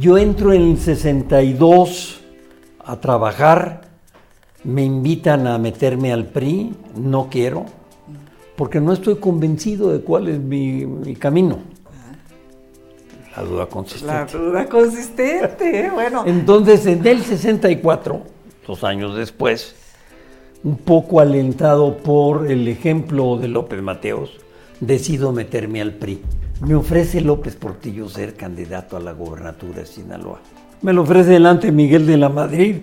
Yo entro en el 62 a trabajar, me invitan a meterme al PRI, no quiero, porque no estoy convencido de cuál es mi, mi camino. La duda consistente. La duda consistente, bueno. Entonces, en el 64, dos años después, un poco alentado por el ejemplo de López Mateos, decido meterme al PRI. Me ofrece López Portillo ser candidato a la gobernatura de Sinaloa. Me lo ofrece delante Miguel de la Madrid,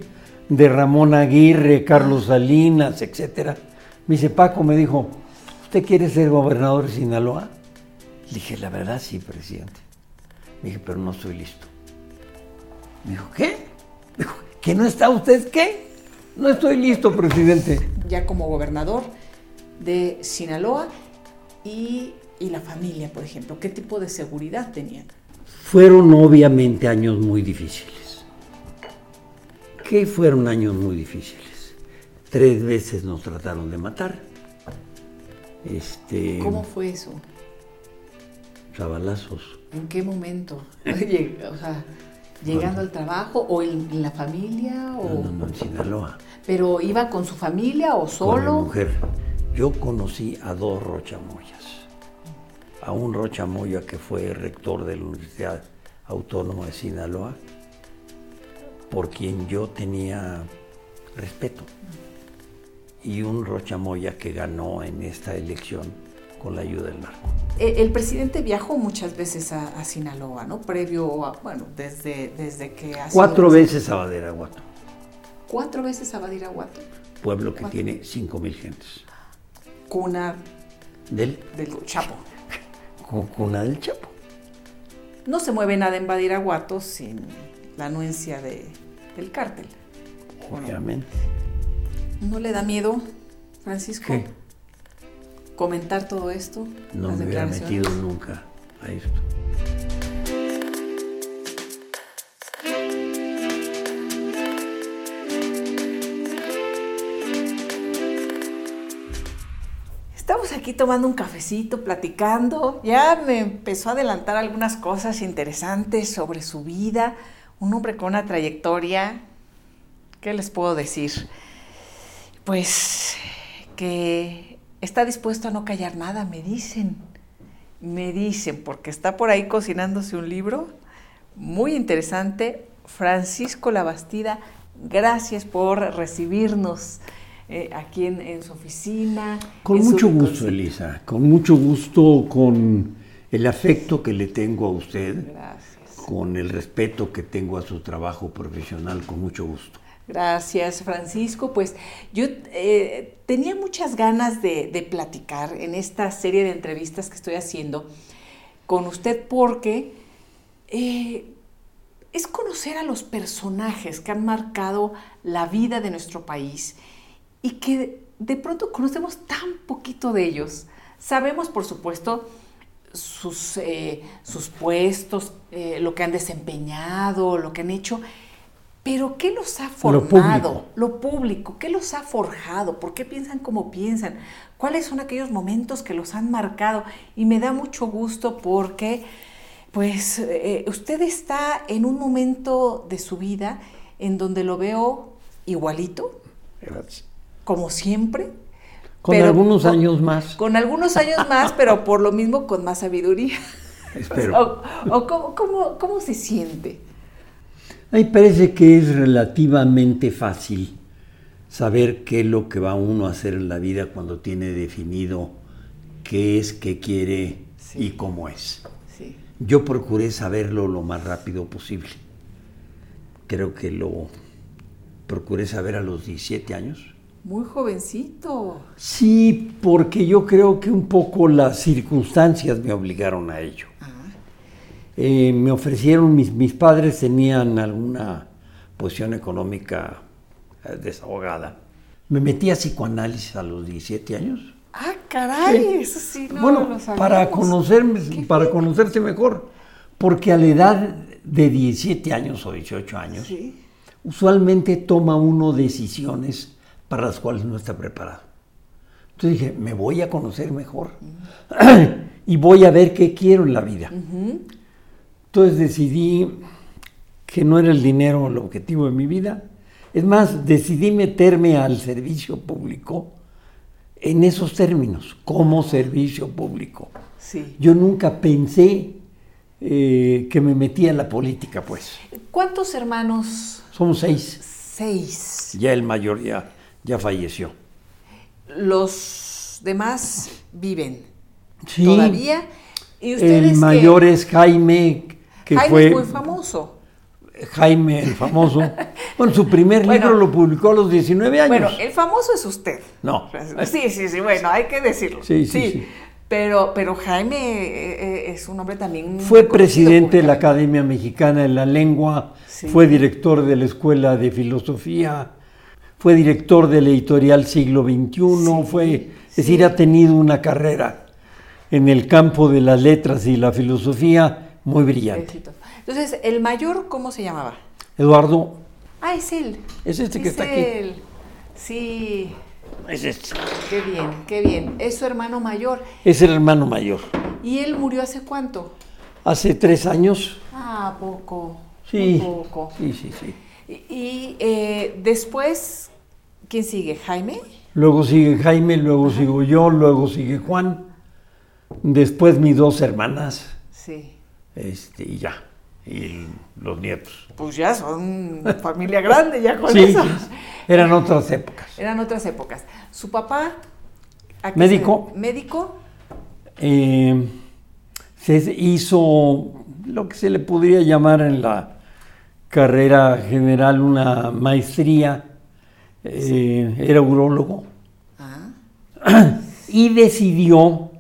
de Ramón Aguirre, Carlos Salinas, etc. Me dice, Paco, me dijo, ¿usted quiere ser gobernador de Sinaloa? Le dije, la verdad sí, presidente. Me dije, pero no estoy listo. Me dijo, ¿qué? Me dijo, ¿que no está usted qué? No estoy listo, presidente. Ya como gobernador de Sinaloa y, y la familia, por ejemplo, ¿qué tipo de seguridad tenían? Fueron obviamente años muy difíciles. ¿Qué fueron años muy difíciles? Tres veces nos trataron de matar. Este, ¿Cómo fue eso? Chavalazos. ¿En qué momento? O sea, llegando al trabajo o en, la familia o No, no, no, en Sinaloa. pero iba con su familia o Con mi solo. mujer. Yo conocí a dos Rochamoyas. A un Rochamoya que fue rector de la Universidad Autónoma de Sinaloa, por quien yo tenía respeto. Y un Rochamoya que ganó en esta elección con la ayuda del narco. Eh, El presidente viajó muchas veces a, a Sinaloa, ¿no? Previo a, bueno, desde, desde que ha Cuatro veces a Badiraguato, Cuatro veces a Badiraguato, pueblo que Cuatro. tiene cinco mil gentes. cuna Del, del Chapo. Cuna del Chapo. No se mueve nada en Badiraguato sin la anuencia de, del cártel. Obviamente. ¿No le da miedo, Francisco, ¿Qué? comentar todo esto? No me hubiera metido nunca a esto. Aquí tomando un cafecito, platicando. Ya me empezó a adelantar algunas cosas interesantes sobre su vida. Un hombre con una trayectoria. ¿Qué les puedo decir? Pues que está dispuesto a no callar nada, me dicen. Me dicen, porque está por ahí cocinándose un libro muy interesante. Francisco Labastida, gracias por recibirnos eh, aquí en, en su oficina. Con mucho gusto. Elisa. Con mucho gusto, con el afecto que le tengo a usted, Gracias. con el respeto que tengo a su trabajo profesional, con mucho gusto. Gracias, Francisco. Pues yo eh, tenía muchas ganas de, de platicar en esta serie de entrevistas que estoy haciendo con usted porque eh, es conocer a los personajes que han marcado la vida de nuestro país y que de pronto conocemos tan poquito de ellos. Sabemos, por supuesto, sus, eh, sus puestos, eh, lo que han desempeñado, lo que han hecho, pero ¿qué los ha formado? público. Lo público, ¿qué los ha forjado? ¿Por qué piensan como piensan? ¿Cuáles son aquellos momentos que los han marcado? Y me da mucho gusto porque, pues, eh, usted está en un momento de su vida en donde lo veo igualito, Gracias. Como siempre. Con pero algunos con- años más, Con algunos años más, pero por lo mismo con más sabiduría. espero. O, o cómo, cómo- cómo se siente? A mí parece que es relativamente fácil saber qué es lo que va uno a hacer en la vida cuando tiene definido qué es, qué quiere Sí. y cómo es. Sí. Yo procuré saberlo lo más rápido posible. Creo que lo procuré saber a los 17 años. Muy jovencito. Sí, porque yo creo que un poco las circunstancias me obligaron a ello. Ah, Eh, me ofrecieron, mis, mis padres tenían alguna posición económica eh, desahogada. Me metí a psicoanálisis a los 17 años. Ah, caray, Sí. eso sí, no bueno, lo sabíamos. para conocerme, para conocerse mejor. Porque a la edad de 17 años o 18 años, Sí. usualmente toma uno decisiones para las cuales no está preparado. Entonces dije, me voy a conocer mejor y voy a ver qué quiero en la vida. Entonces decidí que no era el dinero el objetivo de mi vida. Es más, decidí meterme al servicio público en esos términos, como servicio público. Sí. Yo nunca pensé eh, que me metía en la política, pues. ¿Cuántos hermanos? Somos seis. Seis. Ya el mayor ya, ya falleció. Los demás viven Sí. todavía. ¿Y ustedes El mayor es Jaime, que Jaime fue es muy famoso. Jaime el famoso. bueno, su primer Bueno. libro lo publicó a los 19 años. Bueno, el famoso es usted. No. Sí, sí, sí, bueno, hay que decirlo. Sí, sí, sí. Pero, pero Jaime eh, eh, es un hombre también. Fue presidente de la. Academia Mexicana de la Lengua, Sí. fue director de la Escuela de Filosofía, fue director del editorial Siglo XXI, fue, es decir, ha tenido una carrera en el campo de las letras y la filosofía muy brillante. Entonces, el mayor, ¿cómo se llamaba? Eduardo, Ah, es él. es este que Es está aquí. él. Sí, Es este. qué bien, qué bien. Es su hermano mayor. Es el hermano mayor. ¿Y él murió hace cuánto? Hace tres años. Ah, poco. Sí. Poco. Sí, sí, sí. Y, y, eh, después, ¿quién sigue? ¿Jaime? Luego sigue Jaime, luego sigo yo, luego sigue Juan. Después mis dos hermanas, Sí. este, y ya. Y los nietos. Pues ya son familia grande, ya con Sí, eso. eran otras épocas. Eran otras épocas. Su papá. ¿a qué Médico. se- médico. Eh, se hizo lo que se le podría llamar en la carrera general una maestría. Eh, Era urólogo. Ah, y decidió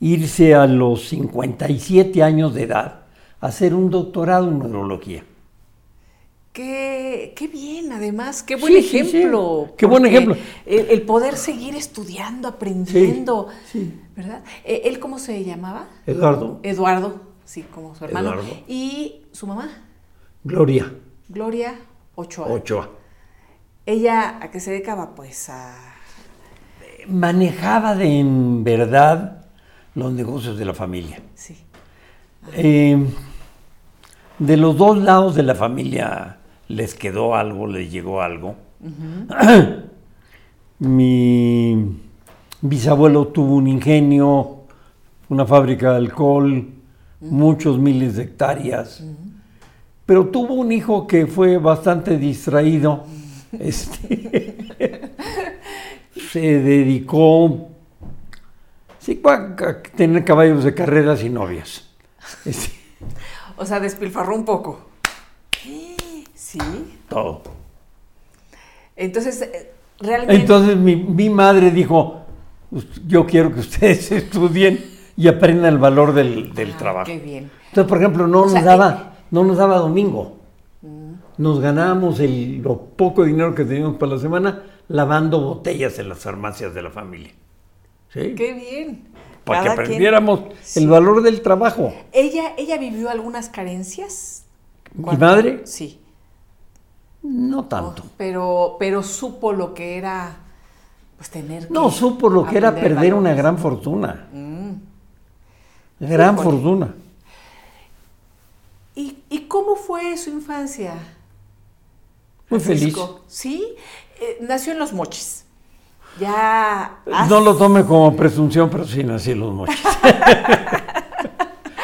irse a los 57 años de edad a hacer un doctorado en neurología. Qué, qué bien, además, qué buen Sí, sí, sí. ejemplo. Qué buen ejemplo. El, el poder seguir estudiando, aprendiendo, sí. ¿verdad? Eh, ¿Él cómo se llamaba? Eduardo. Eduardo, sí, como su hermano. Eduardo. Y su mamá, Gloria Gloria Ochoa. Ochoa. ¿Ella a qué se dedicaba? Pues a... Manejaba de en verdad los negocios de la familia. Sí. Eh, de los dos lados de la familia les quedó algo, les llegó algo. Mi bisabuelo tuvo un ingenio, una fábrica de alcohol, muchos miles de hectáreas, pero tuvo un hijo que fue bastante distraído. Este, se dedicó sí, a tener caballos de carreras y novias. Este, O sea, despilfarró un poco. Sí. todo. Entonces, eh, realmente... Entonces mi, mi madre dijo, "Us- yo quiero que ustedes estudien y aprendan el valor del, del Ah, trabajo. Qué bien. Entonces, por ejemplo, no O nos sea, daba, no nos daba domingo. Nos ganábamos el, lo poco dinero que teníamos para la semana lavando botellas en las farmacias de la familia. ¿Sí? Qué bien. Para que Cada quien- aprendiéramos Sí. el valor del trabajo. ¿Ella, ¿Ella vivió algunas carencias? ¿Mi ¿Cuánto? madre? Sí. No tanto. Pero, pero supo lo que era pues tener que No, supo lo que era perder una gran fortuna. Mm. Gran fortuna. ¿Y, y cómo fue su infancia? Muy feliz. Sí, eh, nació en Los Mochis. Ya... No lo tome como presunción, pero sí nací en Los Mochis.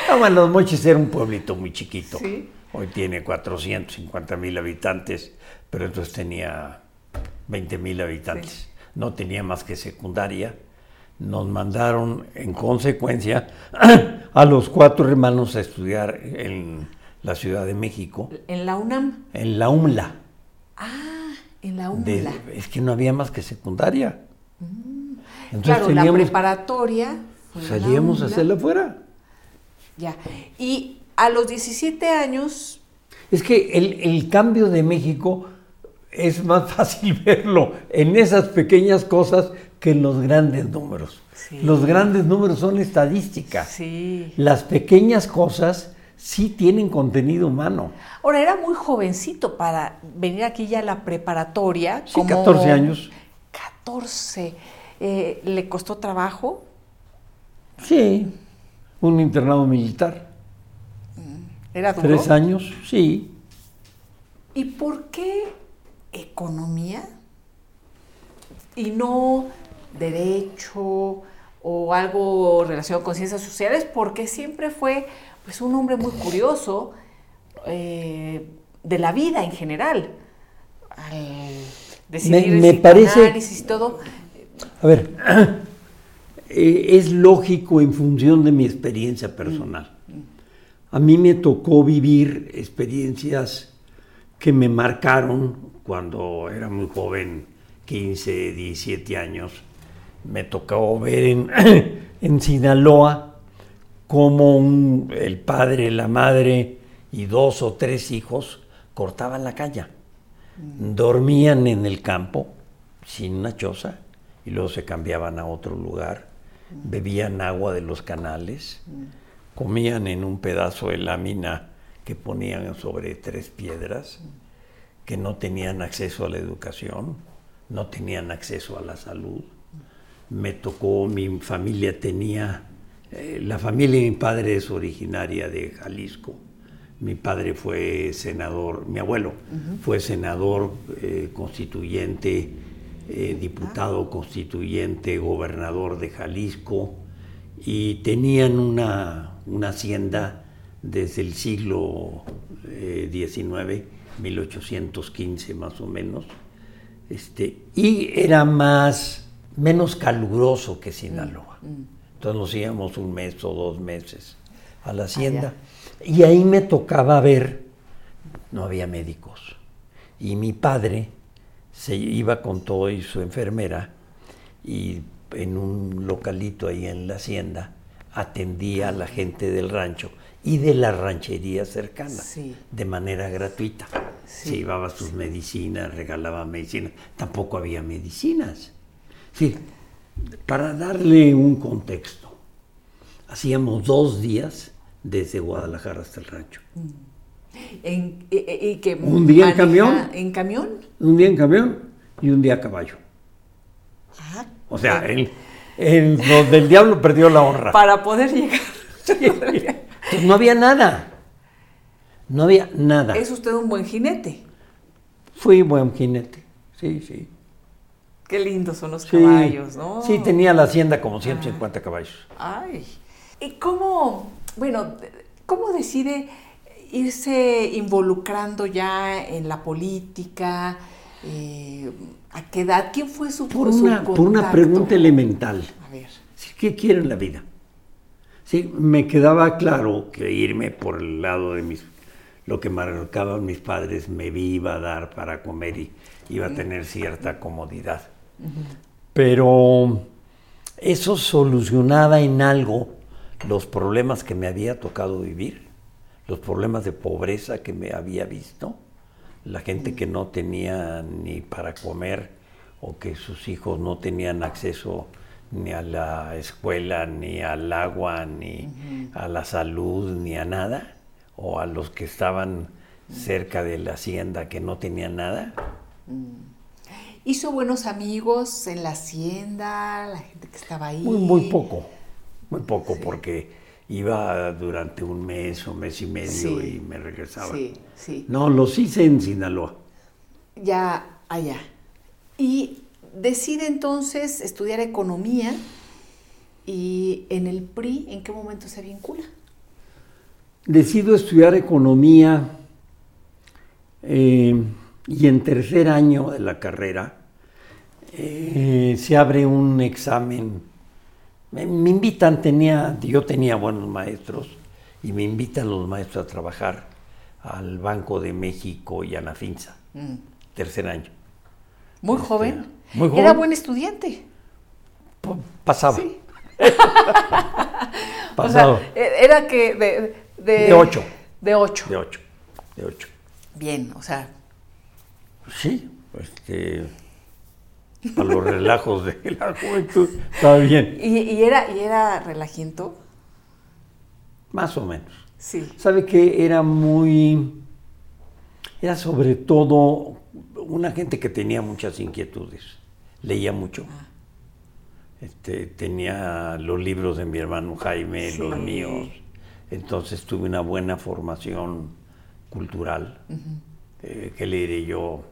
No, bueno, Los Mochis era un pueblito muy chiquito. Sí. Hoy tiene 450 mil habitantes, pero entonces tenía 20 mil habitantes. No tenía más que secundaria. Nos mandaron, en consecuencia, a los cuatro hermanos a estudiar en la Ciudad de México, En la UNAM. en la UMLA. Ah, en la. De- es que no había más que secundaria. Entonces Mm. claro, la teníamos- preparatoria. fue en la salíamos a hacerla afuera. Ya. Y a los 17 años, Es que el, el cambio de México es más fácil verlo en esas pequeñas cosas que en los grandes números. Sí. Los grandes números son estadística. sí. Las pequeñas cosas sí tienen contenido humano. Ahora, era muy jovencito para venir aquí ya a la preparatoria. Sí, 14 años. 14. Eh, ¿Le costó trabajo? Sí, un internado militar. ¿Era duro? Tres años, sí. ¿Y por qué economía y no derecho o algo relacionado con ciencias sociales? Porque siempre fue pues, un hombre muy curioso eh, de la vida en general. Al decidir Me- me el parece- psicoanálisis y todo. A ver, eh, es lógico en función de mi experiencia personal. A mí me tocó vivir experiencias que me marcaron cuando era muy joven, 15, 17 años. Me tocó ver en, en Sinaloa cómo un- el padre, la madre y dos o tres hijos cortaban la caña. Dormían en el campo sin una choza y luego se cambiaban a otro lugar, bebían agua de los canales, comían en un pedazo de lámina que ponían sobre tres piedras, que no tenían acceso a la educación, no tenían acceso a la salud. Me tocó, mi familia tenía, eh, la familia de mi padre es originaria de Jalisco. Mi padre fue senador, mi abuelo fue senador eh, constituyente, eh, diputado constituyente, gobernador de Jalisco y tenían una, una hacienda desde el siglo XIX, 1815 más o menos, este, y era más, menos caluroso que Sinaloa. Entonces nos íbamos un mes o dos meses a la hacienda. y ahí me tocaba ver, no había médicos. Y mi padre se iba con todo y su enfermera y en un localito ahí en la hacienda atendía a la gente del rancho y de la ranchería cercana Sí. de manera gratuita. Sí, Se llevaba sus medicinas, regalaba medicinas. Tampoco había medicinas. Sí, para darle un contexto, hacíamos dos días desde Guadalajara hasta el rancho. En- y, y- y que ¿Un día en camión? ¿En camión? Un día en camión y un día a caballo. Ah, O sea, el, el- donde el diablo perdió la honra. para poder llegar. Entonces, no había nada. No había nada. Es usted un buen jinete. Fui buen jinete. Sí, sí. Qué lindos son los Sí, caballos, ¿no? sí, tenía la hacienda como 150 caballos. Ay. ¿Y cómo, bueno, cómo decide irse involucrando ya en la política? Eh, ¿A qué edad? ¿Quién fue su Por su una, por una pregunta elemental. A ver. ¿Qué quiero en la vida? Sí, me quedaba claro que irme por el lado de mis, lo que marcaban mis padres me iba a dar para comer y iba a tener cierta comodidad. Pero eso solucionaba en algo los problemas que me había tocado vivir, los problemas de pobreza que me había visto, la gente que no tenía ni para comer o que sus hijos no tenían acceso ni a la escuela, ni al agua, ni a la salud, ni a nada, o a los que estaban cerca de la hacienda que no tenían nada. ¿Hizo buenos amigos en la hacienda? La gente que estaba ahí. Muy, muy poco, muy poco, porque iba durante un mes o mes y medio Sí. y me regresaba. Sí, sí. No, los hice en Sinaloa. Ya allá. Y decide entonces estudiar economía y en el PRI, ¿en qué momento se vincula? Decido estudiar economía eh, y en tercer año de la carrera eh, se abre un examen. Me, me invitan, tenía, yo tenía buenos maestros y me invitan los maestros a trabajar al Banco de México y a Nafinsa, Mm. tercer año. Muy Este, joven. muy Era joven. buen estudiante. Pa- Pasaba. Sí. Pasaba. O sea, e- era que de, de, De ocho. De ocho. de ocho. De ocho. Bien, o sea, Sí, este, a los relajos de la juventud, está bien, y, y era, y era relajiento. más o menos. Sí. ¿Sabe que era muy, era sobre todo una gente que tenía muchas inquietudes, leía mucho. Este, tenía los libros de mi hermano Jaime, los míos, entonces tuve una buena formación cultural. Eh, ¿qué le diré yo?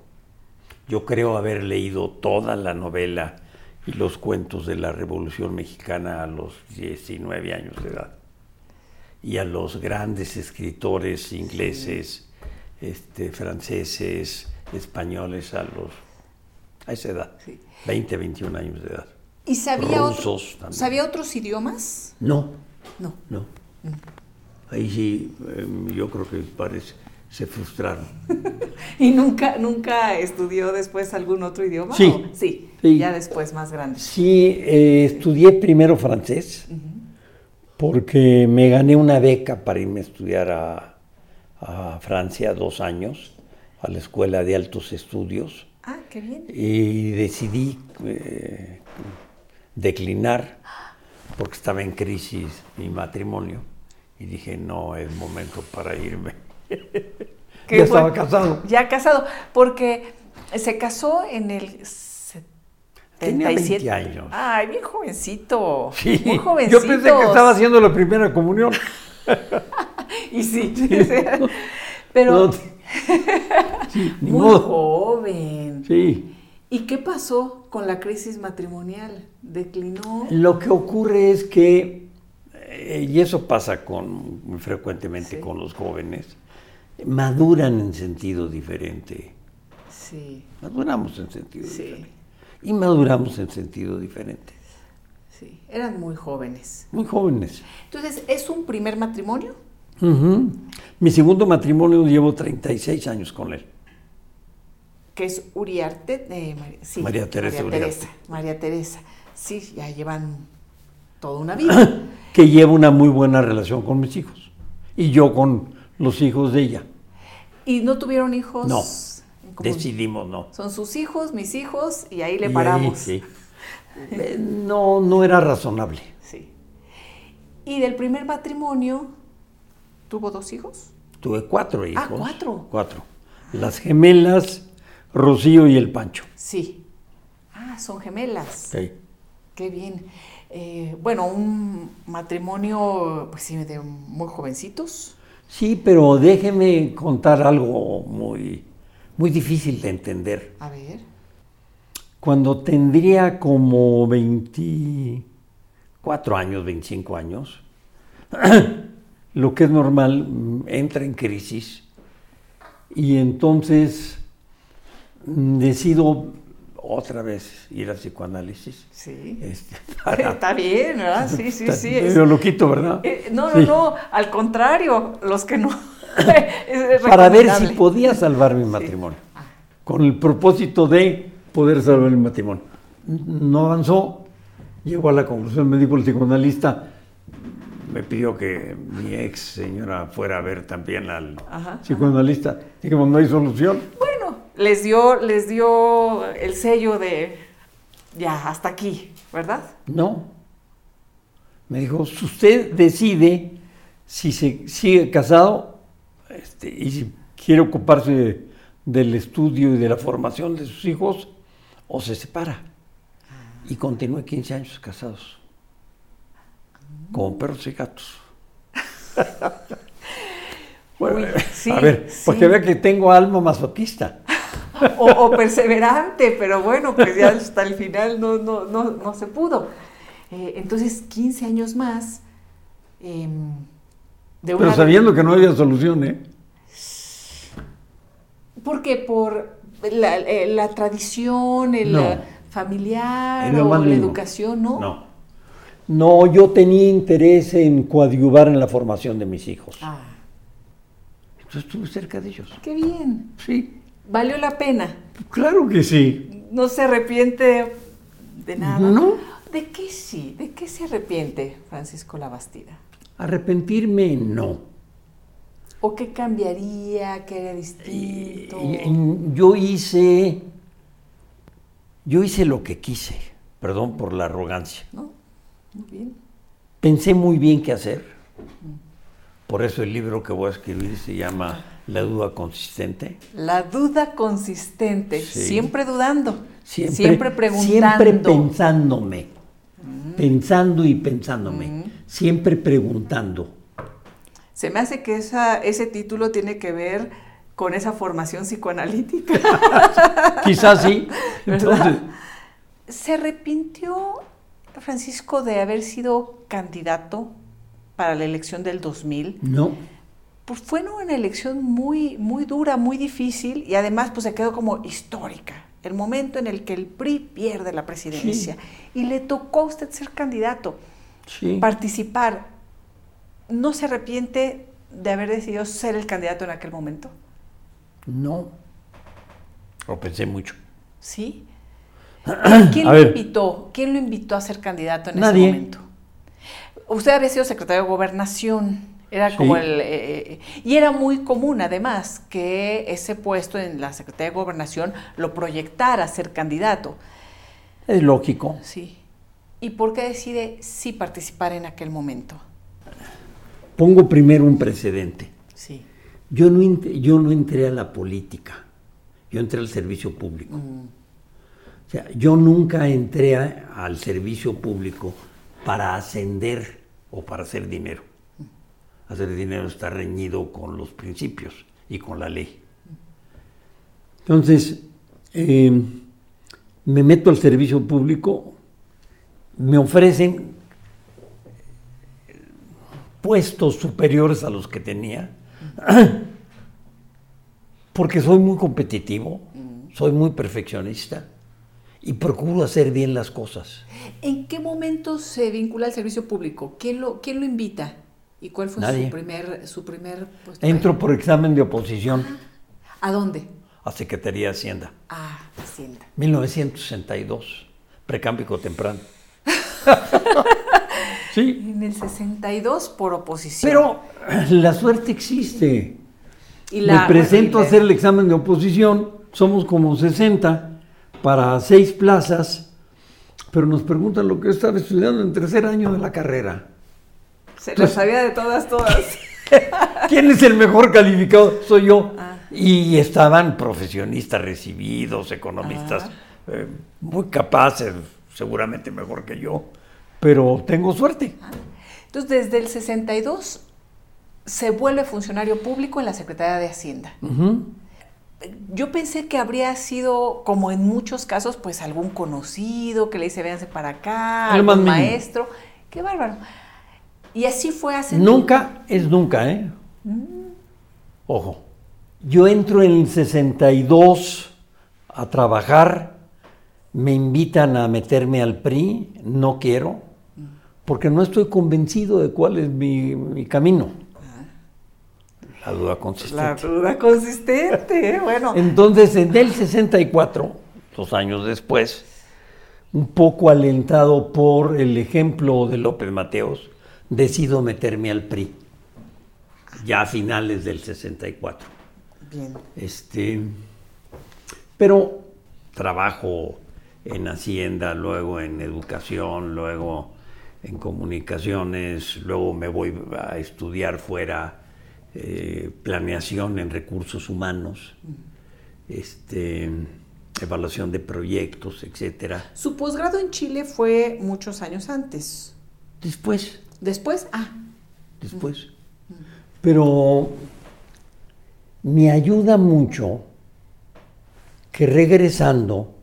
Yo creo haber leído toda la novela y los cuentos de la Revolución Mexicana a los 19 años de edad. Y a los grandes escritores ingleses, este, franceses, españoles a los a esa edad, Sí. 20, 21 años de edad. ¿Y otro- sabía otros idiomas? No, No. no. Ahí sí, em, yo creo que parece, se frustraron. ¿Y nunca, nunca estudió después algún otro idioma? Sí. ¿O- sí, Sí. ya después más grande. Sí, eh, estudié primero francés porque me gané una beca para irme a estudiar a, a Francia dos años, a la Escuela de Altos Estudios, Ah, qué bien. y decidí eh, declinar porque estaba en crisis mi matrimonio y dije, no, es momento para irme. ¿Qué ya estaba casado. Ya casado, porque se casó en el Tenía 77. 20 años. Ay, bien jovencito. Sí, Muy jovencito. yo pensé que estaba haciendo la primera comunión. Y sí, pero No, sí, ni muy modo. joven. Sí. ¿Y qué pasó con la crisis matrimonial? ¿Declinó? Lo que ocurre es que, eh, y eso pasa con, muy frecuentemente Sí. con los jóvenes, maduran en sentido diferente. Sí, Maduramos en sentido Sí. diferente. Y maduramos en sentido diferente. sí. Eran muy jóvenes. Muy jóvenes. Entonces, ¿es un primer matrimonio? Mi segundo matrimonio llevo 36 años con él. Que es Uriarte. eh, María, sí, María Teresa María Uriarte. Teresa. María Teresa. Sí, ya llevan toda una vida. que lleva una muy buena relación con mis hijos. Y yo con los hijos de ella. ¿Y no tuvieron hijos? No. Decidimos no. Son sus hijos, mis hijos, y ahí Y le ahí, paramos. sí. Eh, No, no era razonable. Sí. Y del primer matrimonio, ¿tuvo dos hijos? Tuve cuatro hijos. Ah, ¿cuatro? Cuatro. Las gemelas, Rocío y el Pancho. Sí. Ah, son gemelas. Sí. Qué bien. Eh, bueno, un matrimonio, pues sí, de muy jovencitos. Sí, pero déjeme contar algo muy, muy difícil de entender. A ver. Cuando tendría como 24 años, 25 años, lo que es normal, mm, entra en crisis y entonces mm, decido otra vez ir al psicoanálisis. Sí. Este, para- Está bien, ¿verdad? Sí, sí, sí. es- medio loquito, ¿verdad? Eh, no, no, Sí. no, al contrario, los que no. Para ver si podía salvar mi matrimonio. Con el propósito de poder salvar el matrimonio. No avanzó. Llegó a la conclusión, me dijo el psicoanalista, me pidió que mi ex señora fuera a ver también al Ajá, psicoanalista. Dijimos, no hay solución. Bueno, les dio, les dio el sello de ya, hasta aquí, ¿verdad? No. Me dijo, si usted decide si se sigue casado este, y si quiere ocuparse del estudio y de la formación de sus hijos o se separa. Y continué 15 años casados. Como perros y gatos. Bueno, Uy, sí, a ver, sí. porque vea que tengo alma masoquista. O, o perseverante, pero bueno, pues ya hasta el final no, no, no, no se pudo. Eh, entonces, 15 años más. em, de Pero sabiendo que no había solución, ¿eh? Porque por la, eh, la tradición, el No. familiar o la educación, ¿no? No. No, yo tenía interés en coadyuvar en la formación de mis hijos. Ah, Entonces estuve cerca de ellos. qué bien. Sí, Valió la pena. claro que sí. No se arrepiente de nada. No. ¿De qué sí? ¿De qué se arrepiente Francisco Labastida? Arrepentirme, no. ¿O qué cambiaría? ¿Qué haría distinto? Yo hice, yo hice lo que quise, perdón por la arrogancia. ¿No? Muy bien. Pensé muy bien qué hacer. Por eso el libro que voy a escribir se llama La duda consistente. La duda consistente, Sí. siempre dudando, siempre, Siempre, preguntando. Siempre pensándome. Pensando y pensándome. Siempre preguntando. Se me hace que esa, ese título tiene que ver con esa formación psicoanalítica. Quizás sí. Entonces, ¿Se arrepintió Francisco de haber sido candidato para la elección del 2000? no. Pues fue una elección muy, muy dura, muy difícil y además pues se quedó como histórica. El momento en el que el PRI pierde la presidencia y le tocó a usted ser candidato, Sí. participar. ¿No se arrepiente de haber decidido ser el candidato en aquel momento? No. Lo pensé mucho. ¿Sí? ¿Quién lo ver. invitó? ¿Quién lo invitó a ser candidato en Nadie. ese momento? Usted había sido secretario de gobernación. Era como Sí. el. eh, eh, y era muy común, además, que ese puesto en la Secretaría de Gobernación lo proyectara a ser candidato. Es lógico. Sí. ¿Y por qué decide sí participar en aquel momento? Pongo primero un precedente. Sí. Yo no, yo no entré a la política, yo entré al servicio público. O sea, yo nunca entré a- al servicio público para ascender o para hacer dinero. Hacer dinero está reñido con los principios y con la ley. Entonces, eh, me meto al servicio público, me ofrecen puestos superiores a los que tenía, porque soy muy competitivo, soy muy perfeccionista y procuro hacer bien las cosas. ¿En qué momento se vincula al servicio público? ¿Quién lo, quién lo invita? ¿Y cuál fue Nadie. su primer, su primer puesto? Entro por examen de oposición ¿A dónde? a Secretaría de Hacienda, Ah, Hacienda. 1962, precámbico temprano. sí, En el 62 por oposición. pero la suerte existe. Y la- Me presento y a hacer el examen de oposición, somos como 60 para seis plazas, pero nos preguntan lo que yo estaba estudiando en tercer año de la carrera. Se lo sabía de todas, todas. ¿Quién es el mejor calificado? Soy yo. Ah. Y estaban profesionistas recibidos, economistas Ah. eh, muy capaces, seguramente mejor que yo, pero tengo suerte. Entonces, desde el 62 se vuelve funcionario público en la Secretaría de Hacienda. Yo pensé que habría sido, como en muchos casos, pues algún conocido que le dice, véanse para acá, El algún maestro. Qué bárbaro. Y así fue hace... Nunca es nunca, ¿eh? Mm. Ojo. Yo entro en el 62 a trabajar, me invitan a meterme al PRI, no quiero, porque no estoy convencido de cuál es mi, mi camino. La duda consistente. La duda consistente, ¿eh? bueno. Entonces, en el 64, dos años después, un poco alentado por el ejemplo de López Mateos, decido meterme al PRI, ya a finales del 64. Bien. Este, pero trabajo en Hacienda, luego en educación, luego en comunicaciones, luego me voy a estudiar fuera eh, planeación en recursos humanos, este, evaluación de proyectos, etcétera. Su posgrado en Chile fue muchos años antes. Después, Después, ah, después. Pero me ayuda mucho que regresando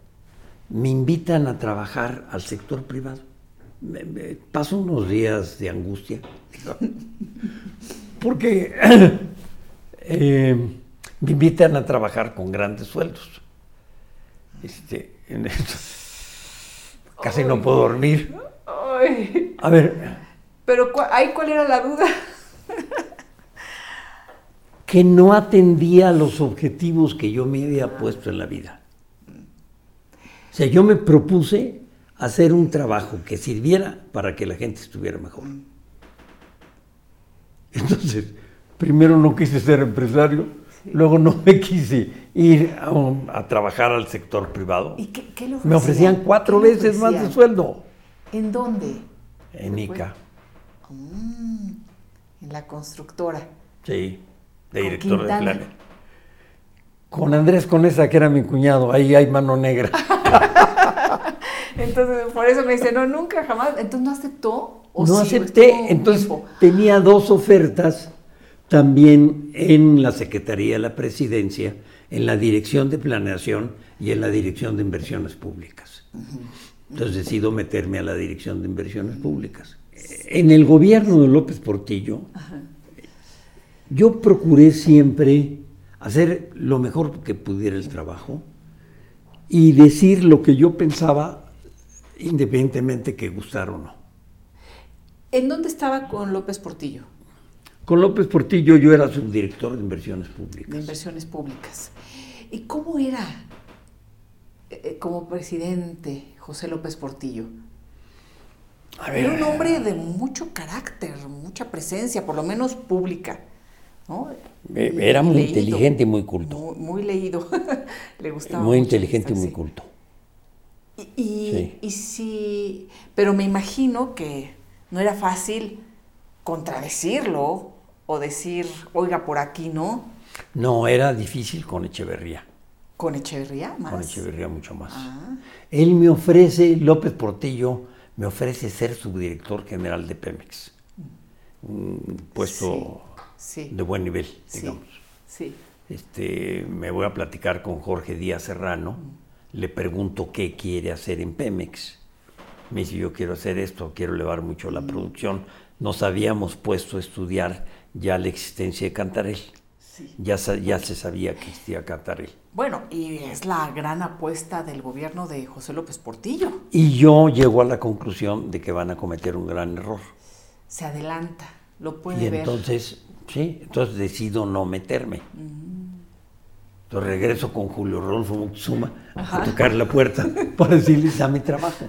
me invitan a trabajar al sector privado. Me- me- paso unos días de angustia. Porque eh, me invitan a trabajar con grandes sueldos. Este, en esto- casi no puedo dormir. A ver, pero cu- ahí cuál era la duda. que no atendía a los objetivos que yo me había puesto en la vida. O sea, yo me propuse hacer un trabajo que sirviera para que la gente estuviera mejor. Entonces, primero no quise ser empresario, luego no me quise ir a, un- a trabajar al sector privado. ¿Y qué, qué le Me ofrecían cuatro ¿Qué le veces más de ofrecían? sueldo ¿En dónde? en ICA. Mm, en la constructora. Sí, de ¿Con director de planes. Con Andrés Conesa, que era mi cuñado, ahí hay mano negra. Entonces, por eso me dice, no, nunca, jamás. Entonces, ¿no aceptó? ¿O no acepté, entonces tiempo? tenía dos ofertas, también en la Secretaría de la Presidencia, en la Dirección de Planeación y en la Dirección de Inversiones Públicas. Entonces decido meterme a la Dirección de Inversiones Públicas. En el gobierno de López Portillo, yo procuré siempre hacer lo mejor que pudiera el trabajo y decir lo que yo pensaba independientemente que gustara o no. ¿En dónde estaba con López Portillo? Con López Portillo yo era subdirector de inversiones públicas. De inversiones públicas. ¿Y cómo era eh, eh, como presidente José López Portillo? Era un hombre de mucho carácter, mucha presencia, por lo menos pública. Eh, era muy inteligente y muy culto. Muy, leído. Le gustaba. Muy inteligente y muy culto. Y, y, sí, pero me imagino que no era fácil contradecirlo o decir, oiga, por aquí no. No, era difícil con Echeverría. ¿Con Echeverría más? Con Echeverría mucho más. Ah. Él me ofrece, López Portillo, me ofrece ser subdirector general de Pemex. Un puesto de buen nivel, digamos. Sí. Este, me voy a platicar con Jorge Díaz Serrano, le pregunto qué quiere hacer en Pemex. Me dice, yo quiero hacer esto, quiero elevar mucho la producción. Nos habíamos puesto a estudiar ya la existencia de Cantarel. Ya, ya se sabía que existía Cantarel. Bueno, y es la gran apuesta del gobierno de José López Portillo. Y yo llego a la conclusión de que van a cometer un gran error. Se adelanta, lo puede ver. Entonces, Sí, entonces decido no meterme. Entonces regreso con Julio Rolfo Moxuma a tocar la puerta para decirles, dame trabajo.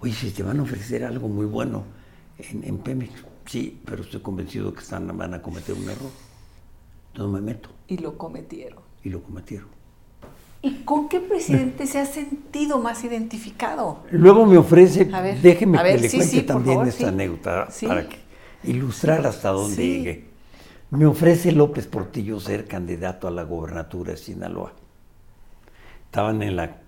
Oye, si te van a ofrecer algo muy bueno en, en Pemex, sí, pero estoy convencido que están, van a cometer un error. Entonces me meto. Y lo cometieron. Y lo cometieron. ¿Y con qué presidente se ha sentido más identificado? Luego me ofrece, déjeme que le cuente también esta anécdota para que ilustrar hasta dónde llegué. Me ofrece López Portillo ser candidato a la gobernatura de Sinaloa. Estaban en la...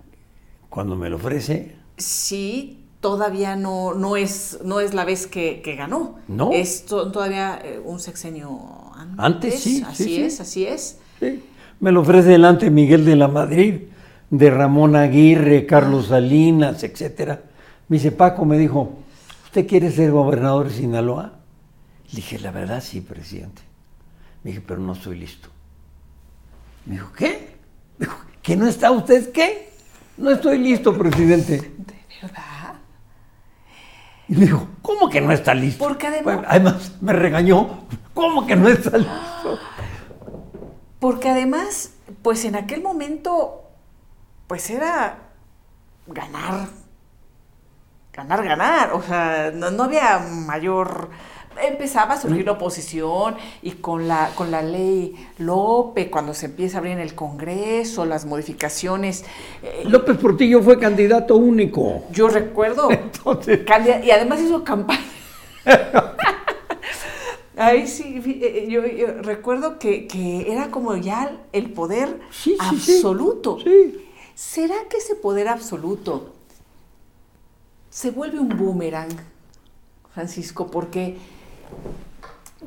Cuando me lo ofrece... Sí, todavía no, no, es, no es la vez que, ganó. No. Es todavía eh, un sexenio antes. Antes, sí. Así es, así es. Me lo ofrece delante Miguel de la Madrid, de Ramón Aguirre, Carlos Salinas, etcétera. Me dice, Paco, me dijo, ¿usted quiere ser gobernador de Sinaloa? Le dije, la verdad sí, presidente. Me dije, pero no estoy listo. Me dijo, ¿qué? Me dijo, ¿que no está usted qué? No estoy listo, presidente. ¿De verdad? Y me dijo, ¿cómo que no está listo? Porque además... además me regañó, ¿cómo que no está listo? Porque además, pues en aquel momento, pues era ganar, ganar, ganar. O sea, no había mayor empezaba a surgir la oposición y con la, con la ley López, cuando se empieza a abrir en el Congreso, las modificaciones. Eh, López Portillo fue candidato único. Yo recuerdo. y además hizo campaña. Ahí sí, eh, yo, recuerdo que, era como ya el poder absoluto. ¿Será que ese poder absoluto se vuelve un boomerang, Francisco? Porque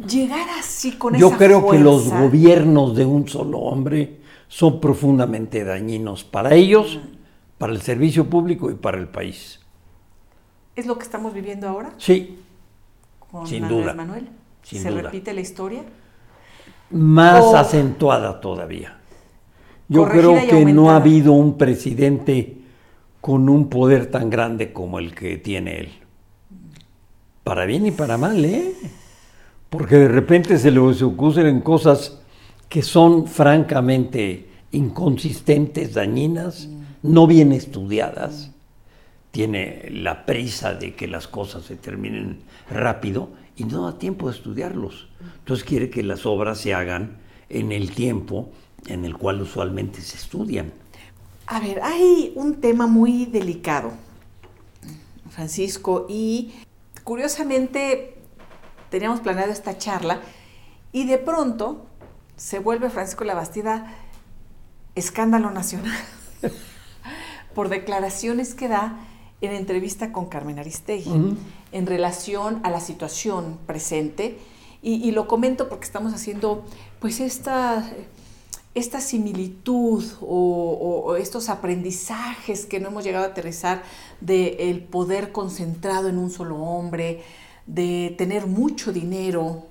llegar así con Yo creo que los gobiernos de un solo hombre son profundamente dañinos para ellos, para el servicio público y para el país. ¿Es lo que estamos viviendo ahora? Sí. Con sin duda. Manuel. ¿Se repite la historia? Más acentuada todavía. Yo creo que no ha habido un presidente con un poder tan grande como el que tiene él. Para bien y para mal, ¿eh? Porque de repente se les ocurren cosas que son francamente inconsistentes, dañinas, no bien estudiadas. Tiene la prisa de que las cosas se terminen rápido y no da tiempo de estudiarlos. Entonces quiere que las obras se hagan en el tiempo en el cual usualmente se estudian. A ver, hay un tema muy delicado, Francisco, y curiosamente teníamos planeado esta charla y de pronto se vuelve Francisco Labastida escándalo nacional por declaraciones que da en entrevista con Carmen Aristegui en relación a la situación presente. Y, lo comento porque estamos haciendo pues esta, esta similitud o, estos aprendizajes que no hemos llegado a aterrizar del poder concentrado en un solo hombre, de tener mucho dinero,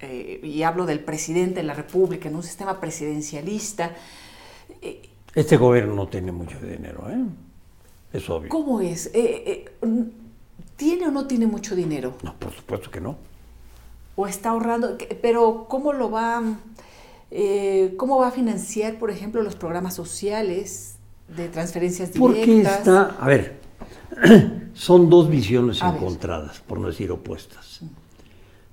eh, y hablo del presidente de la República, en un sistema presidencialista. Este gobierno no tiene mucho dinero, ¿eh? Es obvio. ¿Cómo es? Eh, eh, ¿Tiene o no tiene mucho dinero? No, por supuesto que no. ¿O está ahorrando? Pero ¿cómo lo va, cómo va a financiar, por ejemplo, los programas sociales de transferencias directas? Porque está, a ver, son dos visiones encontradas, por no decir opuestas.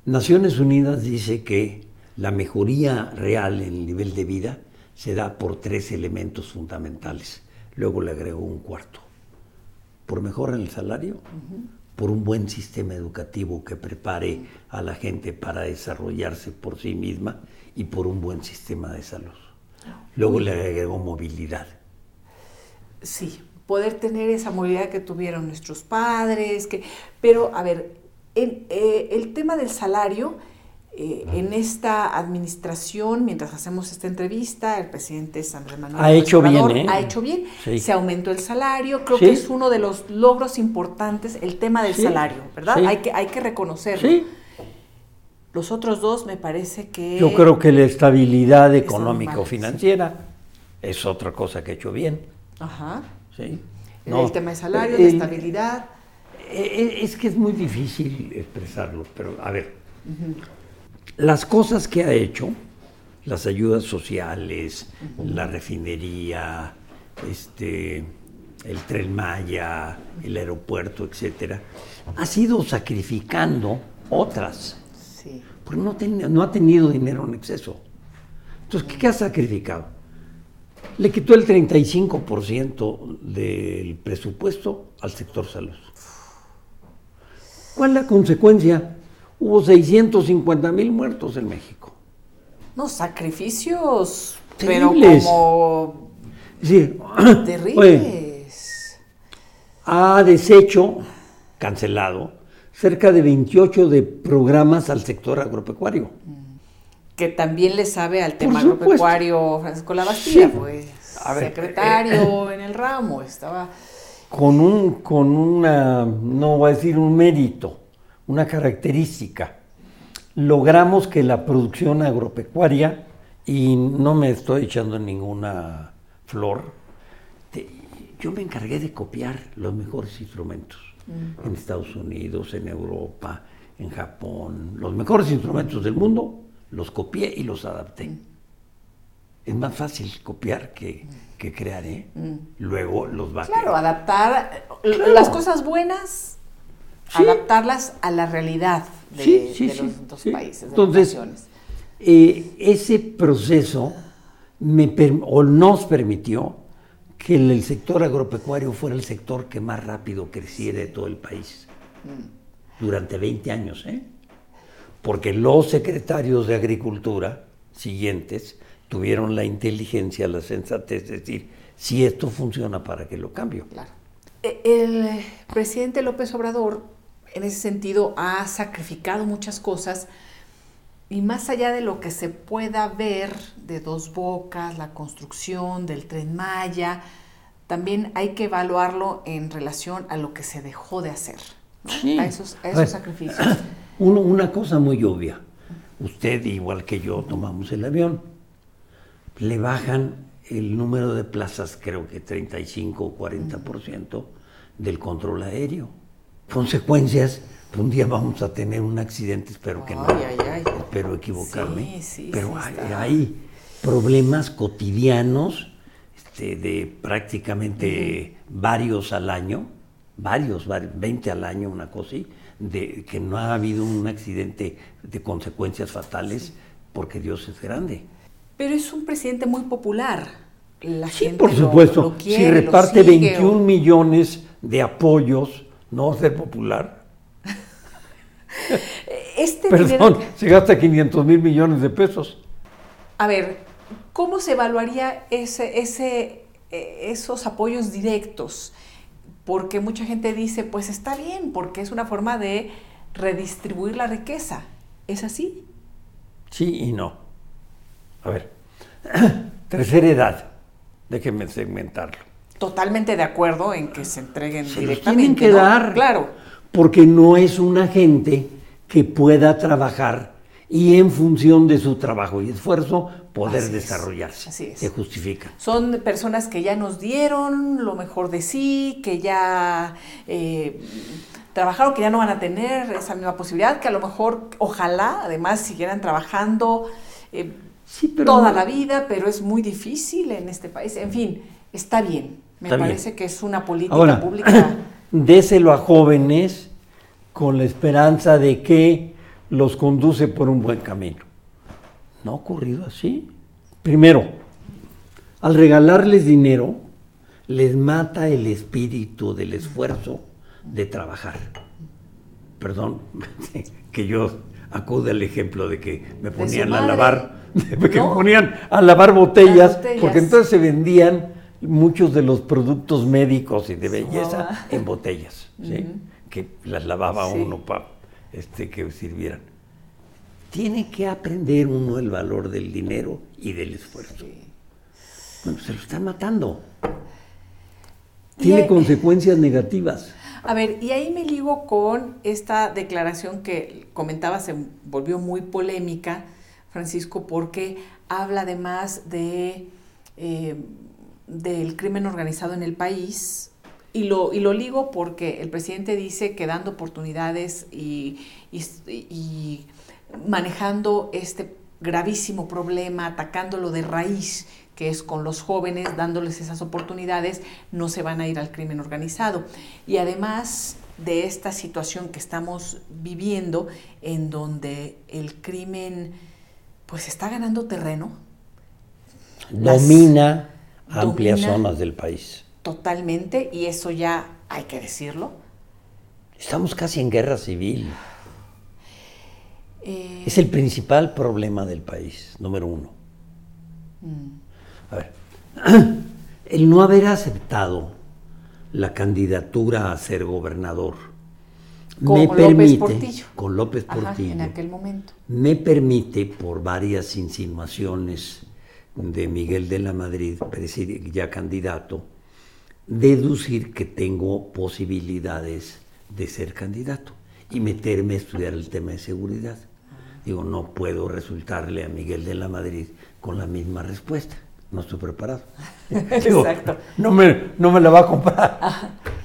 Naciones Unidas dice que la mejoría real en el nivel de vida se da por tres elementos fundamentales. Luego le agregó un cuarto. Por mejora en el salario, por un buen sistema educativo que prepare a la gente para desarrollarse por sí misma y por un buen sistema de salud. Luego le agregó movilidad. Sí, poder tener esa movilidad que tuvieron nuestros padres, que, pero a ver, eh, el tema del salario, eh, en esta administración, mientras hacemos esta entrevista, el presidente Sandra Manuel ha hecho bien, ¿eh? ha hecho bien, se aumentó el salario, creo que es uno de los logros importantes el tema del salario, ¿verdad? Hay que hay que reconocerlo. Los otros dos me parece que Yo creo que la estabilidad económico-financiera es otra cosa que ha hecho bien. Ajá. Sí. el tema de salario, de estabilidad. E, e, es que es muy difícil expresarlo, pero a ver, las cosas que ha hecho, las ayudas sociales, la refinería, este, el tren Maya, el aeropuerto, etcétera, ha sido sacrificando otras. Porque no, no ha tenido dinero en exceso. Entonces, ¿qué ha sacrificado? Le quitó el 35% del presupuesto al sector salud. ¿Cuál es la consecuencia? Hubo 650 mil muertos en México. No, sacrificios, terribles. pero como sí. terribles. ha deshecho, cancelado, cerca de 28 de programas al sector agropecuario. Que también le sabe al tema agropecuario Francisco Labastida, pues secretario eh, en el ramo, estaba con, un, con una, no voy a decir un mérito, una característica. Logramos que la producción agropecuaria, y no me estoy echando ninguna flor, yo me encargué de copiar los mejores instrumentos mm. en Estados Unidos, en Europa, en Japón, los mejores instrumentos del mundo, los copié y los adapté. Mm. Es más fácil copiar que, que crear, ¿eh? Mm. Luego los va Claro, adaptar las cosas buenas, adaptarlas a la realidad de, los dos países, Entonces, eh, ese proceso me, o nos permitió que el, sector agropecuario fuera el sector que más rápido creciera de todo el país. Mm. Durante 20 años, ¿eh? Porque los secretarios de Agricultura siguientes tuvieron la inteligencia, la sensatez de decir, si esto funciona, ¿para qué lo cambio? Claro. E, el presidente López Obrador, en ese sentido, ha sacrificado muchas cosas y más allá de lo que se pueda ver de dos bocas, la construcción del tren Maya, también hay que evaluarlo en relación a lo que se dejó de hacer, a esos, sacrificios. una cosa muy obvia, usted igual que yo tomamos el avión, le bajan el número de plazas, creo que 35 o 40% del control aéreo. Consecuencias, un día vamos a tener un accidente, espero que no, espero equivocarme, pero hay, problemas cotidianos este, de prácticamente varios al año, varios, 20 al año, una cosa así, de que no ha habido un accidente de consecuencias fatales porque Dios es grande. Pero es un presidente muy popular. La sí, por supuesto. si reparte 21 millones de apoyos, no ser popular. este Perdón, se gasta 500 mil millones de pesos. A ver, ¿cómo se evaluaría ese, ese, eh, esos apoyos directos? Porque mucha gente dice, pues está bien, porque es una forma de redistribuir la riqueza. ¿Es así? Sí y no. A ver, tercera edad, déjenme segmentarlo. Totalmente de acuerdo en que se entreguen Se directamente. tienen que ¿no? dar. Claro. Porque no es una gente que pueda trabajar y en función de su trabajo y esfuerzo poder Así es, desarrollarse. así es. Se justifica. Son personas que ya nos dieron lo mejor de sí, que ya eh, trabajaron, que ya no van a tener esa misma posibilidad, que a lo mejor, ojalá, además, siguieran trabajando eh, Sí, pero toda no- la vida, pero es muy difícil en este país. En fin, está bien. Me Está bien. parece que es una política Ahora, pública. déselo a jóvenes con la esperanza de que los conduce por un buen camino. No ha ocurrido así. Primero, al regalarles dinero, les mata el espíritu del esfuerzo de trabajar. Perdón, que yo acude al ejemplo de que me ponían a lavar, de que No. me ponían a lavar botellas, Las botellas. porque entonces se vendían muchos de los productos médicos y de belleza en botellas, ¿sí? Que las lavaba Sí. uno para este, que sirvieran. Tiene que aprender uno el valor del dinero y del esfuerzo. Bueno, se lo están matando. Tiene consecuencias negativas. A ver, y ahí me ligo con esta declaración que comentaba, se volvió muy polémica, Francisco, porque habla además de, eh, del crimen organizado en el país. Y lo, y lo ligo porque el presidente dice que dando oportunidades y, y- y manejando este gravísimo problema, atacándolo de raíz, que es con los jóvenes, dándoles esas oportunidades, no se van a ir al crimen organizado. Y además de esta situación que estamos viviendo, en donde el crimen pues está ganando terreno Domina amplias domina- zonas del país. Totalmente, y eso ya hay que decirlo. Estamos casi en guerra civil. Eh, Es el principal problema del país, número uno. mm, A ver, el no haber aceptado la candidatura a ser gobernador Con me López permite, Portillo. con López ajá, Portillo, en aquel momento. me permite, por varias insinuaciones de Miguel de la Madrid, ya candidato, deducir que tengo posibilidades de ser candidato y meterme a estudiar el tema de seguridad. Digo, no puedo resultarle a Miguel de la Madrid con la misma respuesta. No estoy preparado. Digo, Exacto. no me, no me la va a comprar.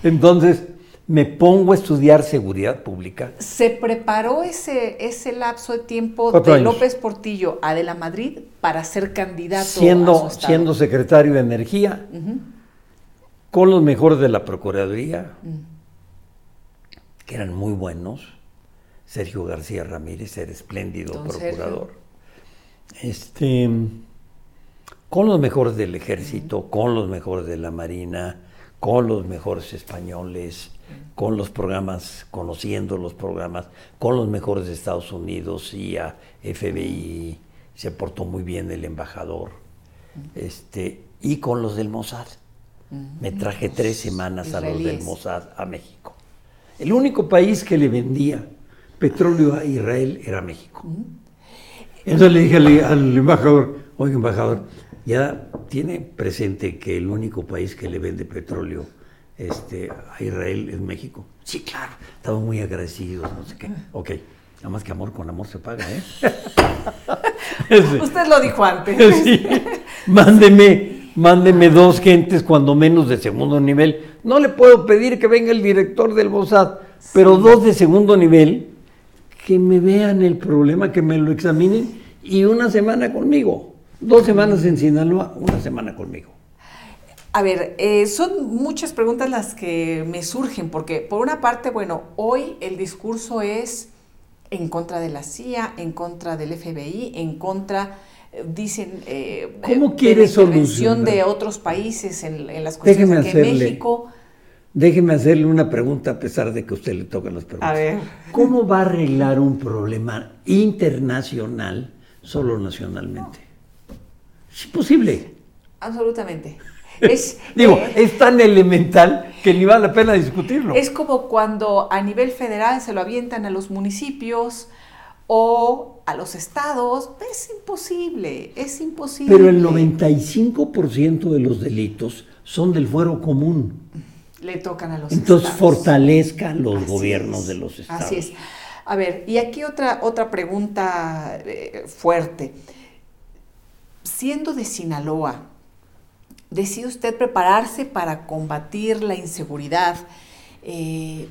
Entonces, me pongo a estudiar seguridad pública Se preparó ese, ese lapso de tiempo Cuatro de años. López Portillo a De la Madrid para ser candidato a siendo, su siendo secretario de Energía, con los mejores de la Procuraduría, mm. que eran muy buenos. Sergio García Ramírez era espléndido Don procurador. Este, con los mejores del ejército, con los mejores de la marina, con los mejores españoles, con los programas, conociendo los programas, con los mejores de Estados Unidos, CIA, FBI, se portó muy bien el embajador, este, y con los del Mossad. Me traje tres semanas a los del. Mossad a México. El único país que le vendía petróleo a Israel era México. Entonces le dije al, al embajador, oye embajador, ya tiene presente que el único país que le vende petróleo este, a Israel es México. Sí, claro, estamos muy agradecidos, no sé qué. Ok, nada más que amor con amor se paga, ¿eh? Usted lo dijo antes. Sí. Mándeme, mándeme dos gentes cuando menos de segundo nivel. No le puedo pedir que venga el director del Mossad, pero dos de segundo nivel que me vean el problema, que me lo examinen y una semana conmigo. Dos semanas en Sinaloa, una semana conmigo. A ver, eh, son muchas preguntas las que me surgen, porque por una parte, bueno, hoy el discurso es en contra de la CIA, en contra del FBI, en contra, dicen, eh, ¿Cómo quiere solucionar? de otros países en, en las cuestiones Déjeme aquí hacerle- en México. Déjeme hacerle una pregunta a pesar de que a usted le tocan las preguntas. A ver. ¿Cómo va a arreglar un problema internacional solo nacionalmente? Es imposible. Absolutamente. Es, Digo, eh, es tan elemental que ni vale la pena discutirlo. Es como cuando a nivel federal se lo avientan a los municipios o a los estados, es imposible, es imposible. Pero el 95% de los delitos son del fuero común. Le tocan a los Entonces estados. fortalezca los Así gobiernos es, de los estados. Así es. A ver, y aquí otra, otra pregunta eh, fuerte. Siendo de Sinaloa, ¿decide usted prepararse para combatir la inseguridad? Eh,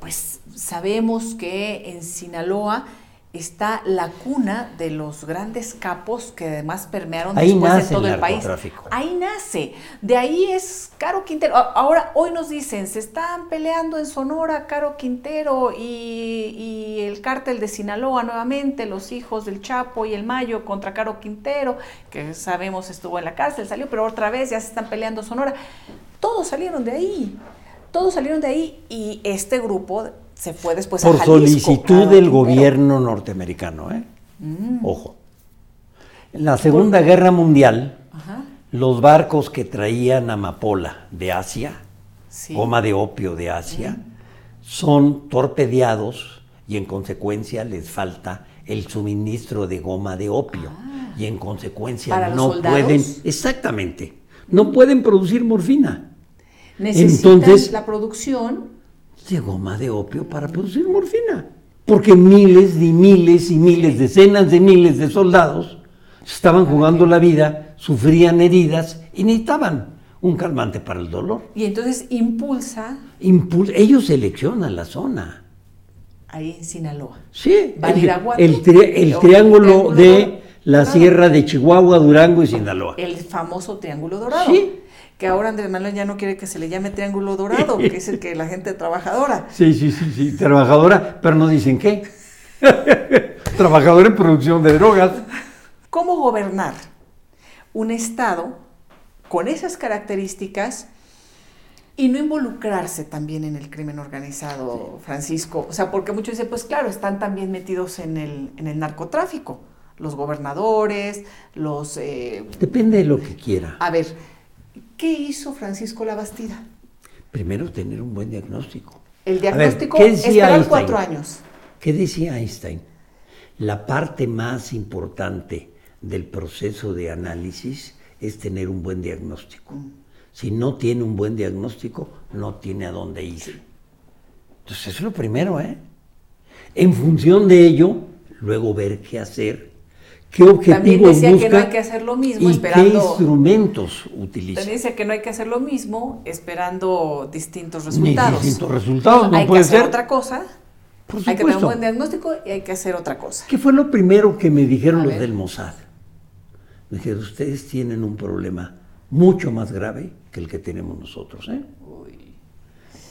pues sabemos que en Sinaloa está la cuna de los grandes capos que además permearon Ahí después nace de todo el el, país. Ahí nace. De ahí es Caro Quintero. Ahora, hoy nos dicen, se están peleando en Sonora Caro Quintero y, y el cártel de Sinaloa nuevamente, los hijos del Chapo y el Mayo contra Caro Quintero, que sabemos estuvo en la cárcel, salió, pero otra vez ya se están peleando Sonora. Todos salieron de ahí. Todos salieron de ahí y este grupo se fue después Por a Jalisco. solicitud Caro del gobierno norteamericano. ¿eh? Mm, Ojo. En la Segunda Guerra Mundial, ajá, los barcos que traían amapola de Asia, sí. goma de opio de Asia, son torpedeados y en consecuencia les falta el suministro de goma de opio. Y en consecuencia ¿Para los no pueden, exactamente, no pueden producir morfina Necesitan Entonces- la producción de goma de opio para producir morfina. Porque miles y miles y miles, decenas de miles de soldados estaban jugando la vida, sufrían heridas y necesitaban un calmante para el dolor. y entonces impulsa Impul- ellos seleccionan la zona. ahí en Sinaloa. Sí, el, Badiraguato, el tri- el o triángulo Triángulo de la sierra de Chihuahua, Durango y Sinaloa. El famoso Triángulo Dorado. Sí. Que ahora Andrés Manuel ya no quiere que se le llame Triángulo Dorado, que es el que la gente trabajadora. Sí, sí, sí, sí, trabajadora, pero no dicen qué. Trabajadora en producción de drogas. ¿Cómo gobernar un Estado con esas características y no involucrarse también en el crimen organizado, Francisco? O sea, porque muchos dicen, pues claro, están también metidos en el, en el narcotráfico. Los gobernadores, los... eh, Depende de lo que quiera. A ver, ¿qué hizo Francisco Labastida? Primero tener un buen diagnóstico. El ver, diagnóstico, ¿qué decía esperar Einstein? cuatro años. ¿Qué decía Einstein? La parte más importante del proceso de análisis es tener un buen diagnóstico. Si no tiene un buen diagnóstico, no tiene a dónde ir. Entonces, eso es lo primero, ¿eh? En función de ello, luego ver qué hacer, qué También objetivos decía busca que no hay que hacer lo mismo y esperando. qué instrumentos utiliza. También decía que no hay que hacer lo mismo esperando distintos resultados. distintos resultados, no hay que hacer ser. otra cosa. Por Hay que tener un buen diagnóstico y hay que hacer otra cosa. ¿Qué fue lo primero que me dijeron A los ver. del Mossad? Me dijeron, ustedes tienen un problema mucho más grave que el que tenemos nosotros. ¿eh?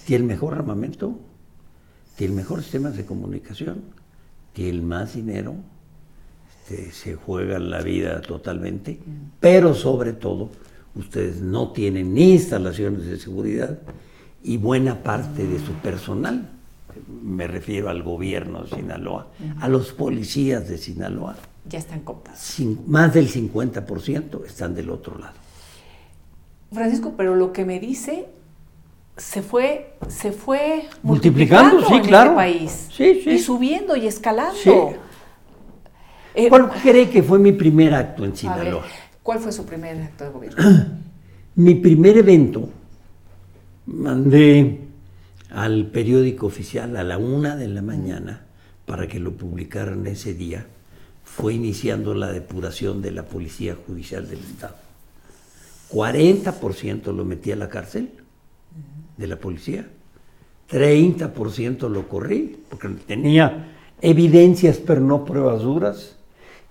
Tiene el mejor armamento, tiene mejores sistemas de comunicación, tiene más dinero, este, se juegan la vida totalmente, pero sobre todo ustedes no tienen ni instalaciones de seguridad y buena parte de su personal, me refiero al gobierno de Sinaloa, a los policías de Sinaloa, Ya están cooptados. cin- más del 50% están del otro lado. Francisco, pero lo que me dice se fue, se fue Multiplicando, sí, en este claro. país. Sí, sí. Y subiendo y escalando. Eh, ¿Cuál cree que fue mi primer acto en ver, Sinaloa? ¿cuál fue su primer acto de gobierno? Mi primer evento, mandé al periódico oficial a la una de la mañana para que lo publicaran ese día, fue iniciando la depuración de la Policía Judicial del Estado. 40% lo metí a la cárcel de la policía, 30% lo corrí, porque tenía evidencias pero no pruebas duras,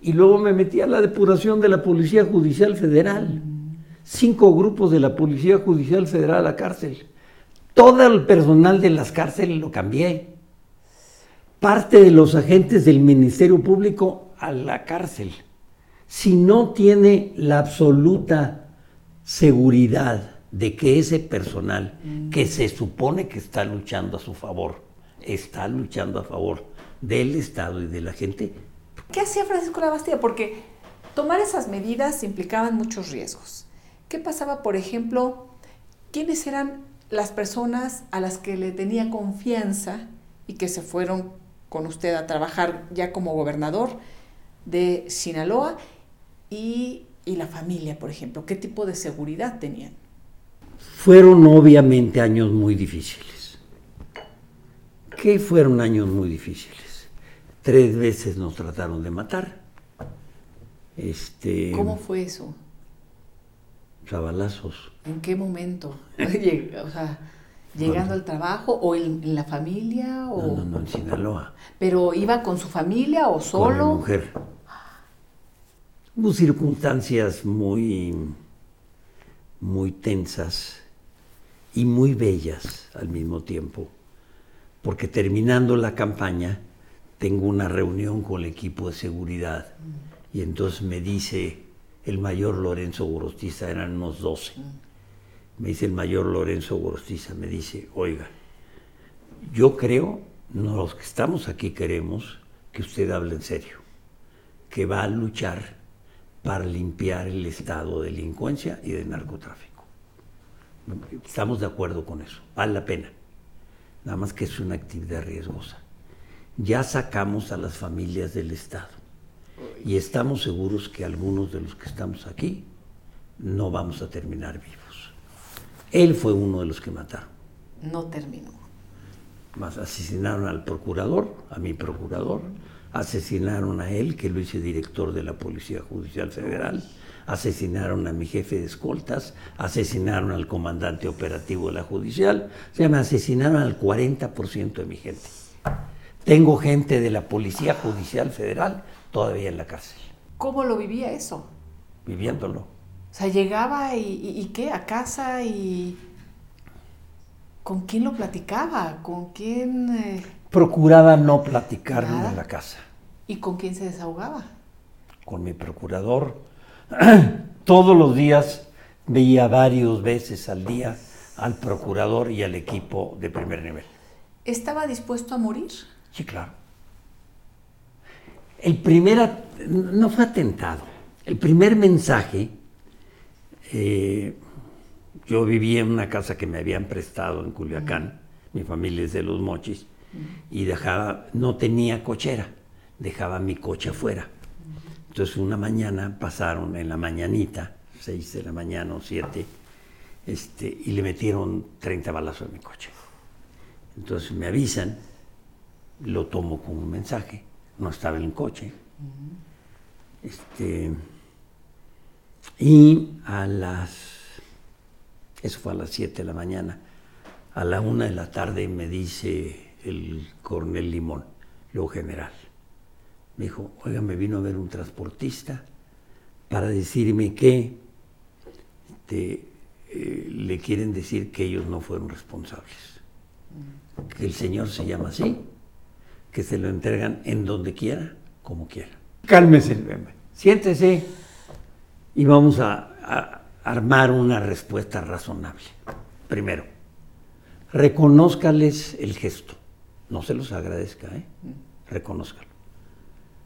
y luego me metí a la depuración de la Policía Judicial Federal. Cinco grupos de la Policía Judicial Federal a la cárcel. Todo el personal de las cárceles lo cambié. Parte de los agentes del Ministerio Público a la cárcel. Si no tiene la absoluta seguridad de que ese personal que se supone que está luchando a su favor, está luchando a favor del Estado y de la gente, ¿Qué hacía Francisco Labastida? Porque tomar esas medidas implicaban muchos riesgos. ¿Qué pasaba, por ejemplo, quiénes eran las personas a las que le tenía confianza y que se fueron con usted a trabajar ya como gobernador de Sinaloa y, y la familia, por ejemplo? ¿Qué tipo de seguridad tenían? Fueron obviamente años muy difíciles. ¿Qué fueron años muy difíciles? Tres veces nos trataron de matar. Este, ¿Cómo fue eso? Chavalazos. ¿En qué momento? o sea, ¿Llegando al trabajo o en, la familia? O... No, no, no, en Sinaloa. ¿Pero iba con su familia o solo? Con mi mujer. Hubo circunstancias muy, muy tensas y muy bellas al mismo tiempo, porque terminando la campaña tengo una reunión con el equipo de seguridad y entonces me dice el mayor Lorenzo Gorostiza, eran unos 12, me dice el mayor Lorenzo Gorostiza, me dice, oiga, yo creo, no, los que estamos aquí queremos que usted hable en serio, que va a luchar para limpiar el estado de delincuencia y de narcotráfico. Estamos de acuerdo con eso, vale la pena. Nada más que es una actividad riesgosa. Ya sacamos a las familias del Estado y estamos seguros que algunos de los que estamos aquí no vamos a terminar vivos. Él fue uno de los que mataron. No terminó. Más asesinaron al procurador, a mi procurador, asesinaron a él, que lo hice director de la Policía Judicial Federal asesinaron a mi jefe de escoltas, asesinaron al comandante operativo de la judicial, o sea, me asesinaron al 40% de mi gente. Tengo gente de la Policía Judicial Federal todavía en la cárcel. ¿Cómo lo vivía eso? Viviéndolo. O sea, llegaba y, qué, a casa y... ¿Con quién lo platicaba? ¿Con quién...? Eh? Procuraba no platicarme en la casa. ¿Y con quién se desahogaba? Con mi procurador, todos los días veía varias veces al día al procurador y al equipo de primer nivel. ¿Estaba dispuesto a morir? Sí, claro. El primer, no fue atentado, el primer mensaje, eh, yo vivía en una casa que me habían prestado en Culiacán, mi familia es de Los Mochis, y dejaba, no tenía cochera, dejaba mi coche afuera. Entonces una mañana pasaron en la mañanita, 6 de la mañana o 7, este, y le metieron 30 balazos en mi coche. Entonces me avisan, lo tomo como un mensaje, no estaba en el coche. este, y a las, eso fue a las 7 de la mañana, a la 1 de la tarde me dice el coronel Limón, luego general, me dijo, oiga, me vino a ver un transportista para decirme que este, eh, le quieren decir que ellos no fueron responsables. Que el Señor se llama así, que se lo entregan en donde quiera, como quiera. Cálmese, siéntese y vamos a, armar una respuesta razonable. Primero, reconózcales el gesto. No se los agradezca, ¿eh? Reconózcalo.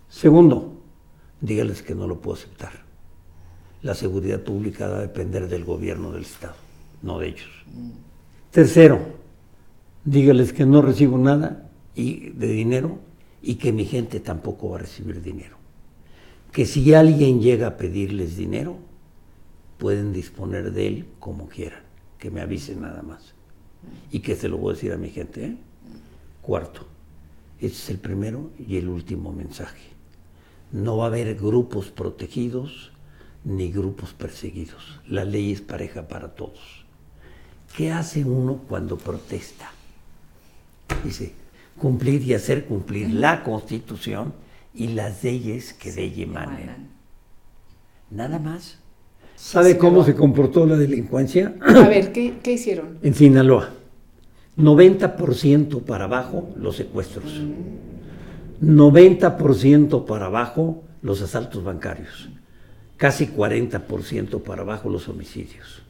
Segundo, dígales que no lo puedo aceptar. La seguridad pública va a depender del gobierno del Estado, no de ellos. Tercero, dígales que no recibo nada y, de dinero y que mi gente tampoco va a recibir dinero. Que si alguien llega a pedirles dinero, pueden disponer de él como quieran, que me avisen nada más. Y que se lo voy a decir a mi gente. ¿eh? Cuarto, este es el primero y el último mensaje no va a haber grupos protegidos ni grupos perseguidos. La ley es pareja para todos. ¿Qué hace uno cuando protesta? Dice, cumplir y hacer cumplir la constitución y las leyes que de ella emanen. Nada más. ¿Sabe cómo se comportó la delincuencia? A ver, ¿qué, qué hicieron? En Sinaloa. 90% para abajo los secuestros. 90% para abajo los asaltos bancarios, casi 40% para abajo los homicidios.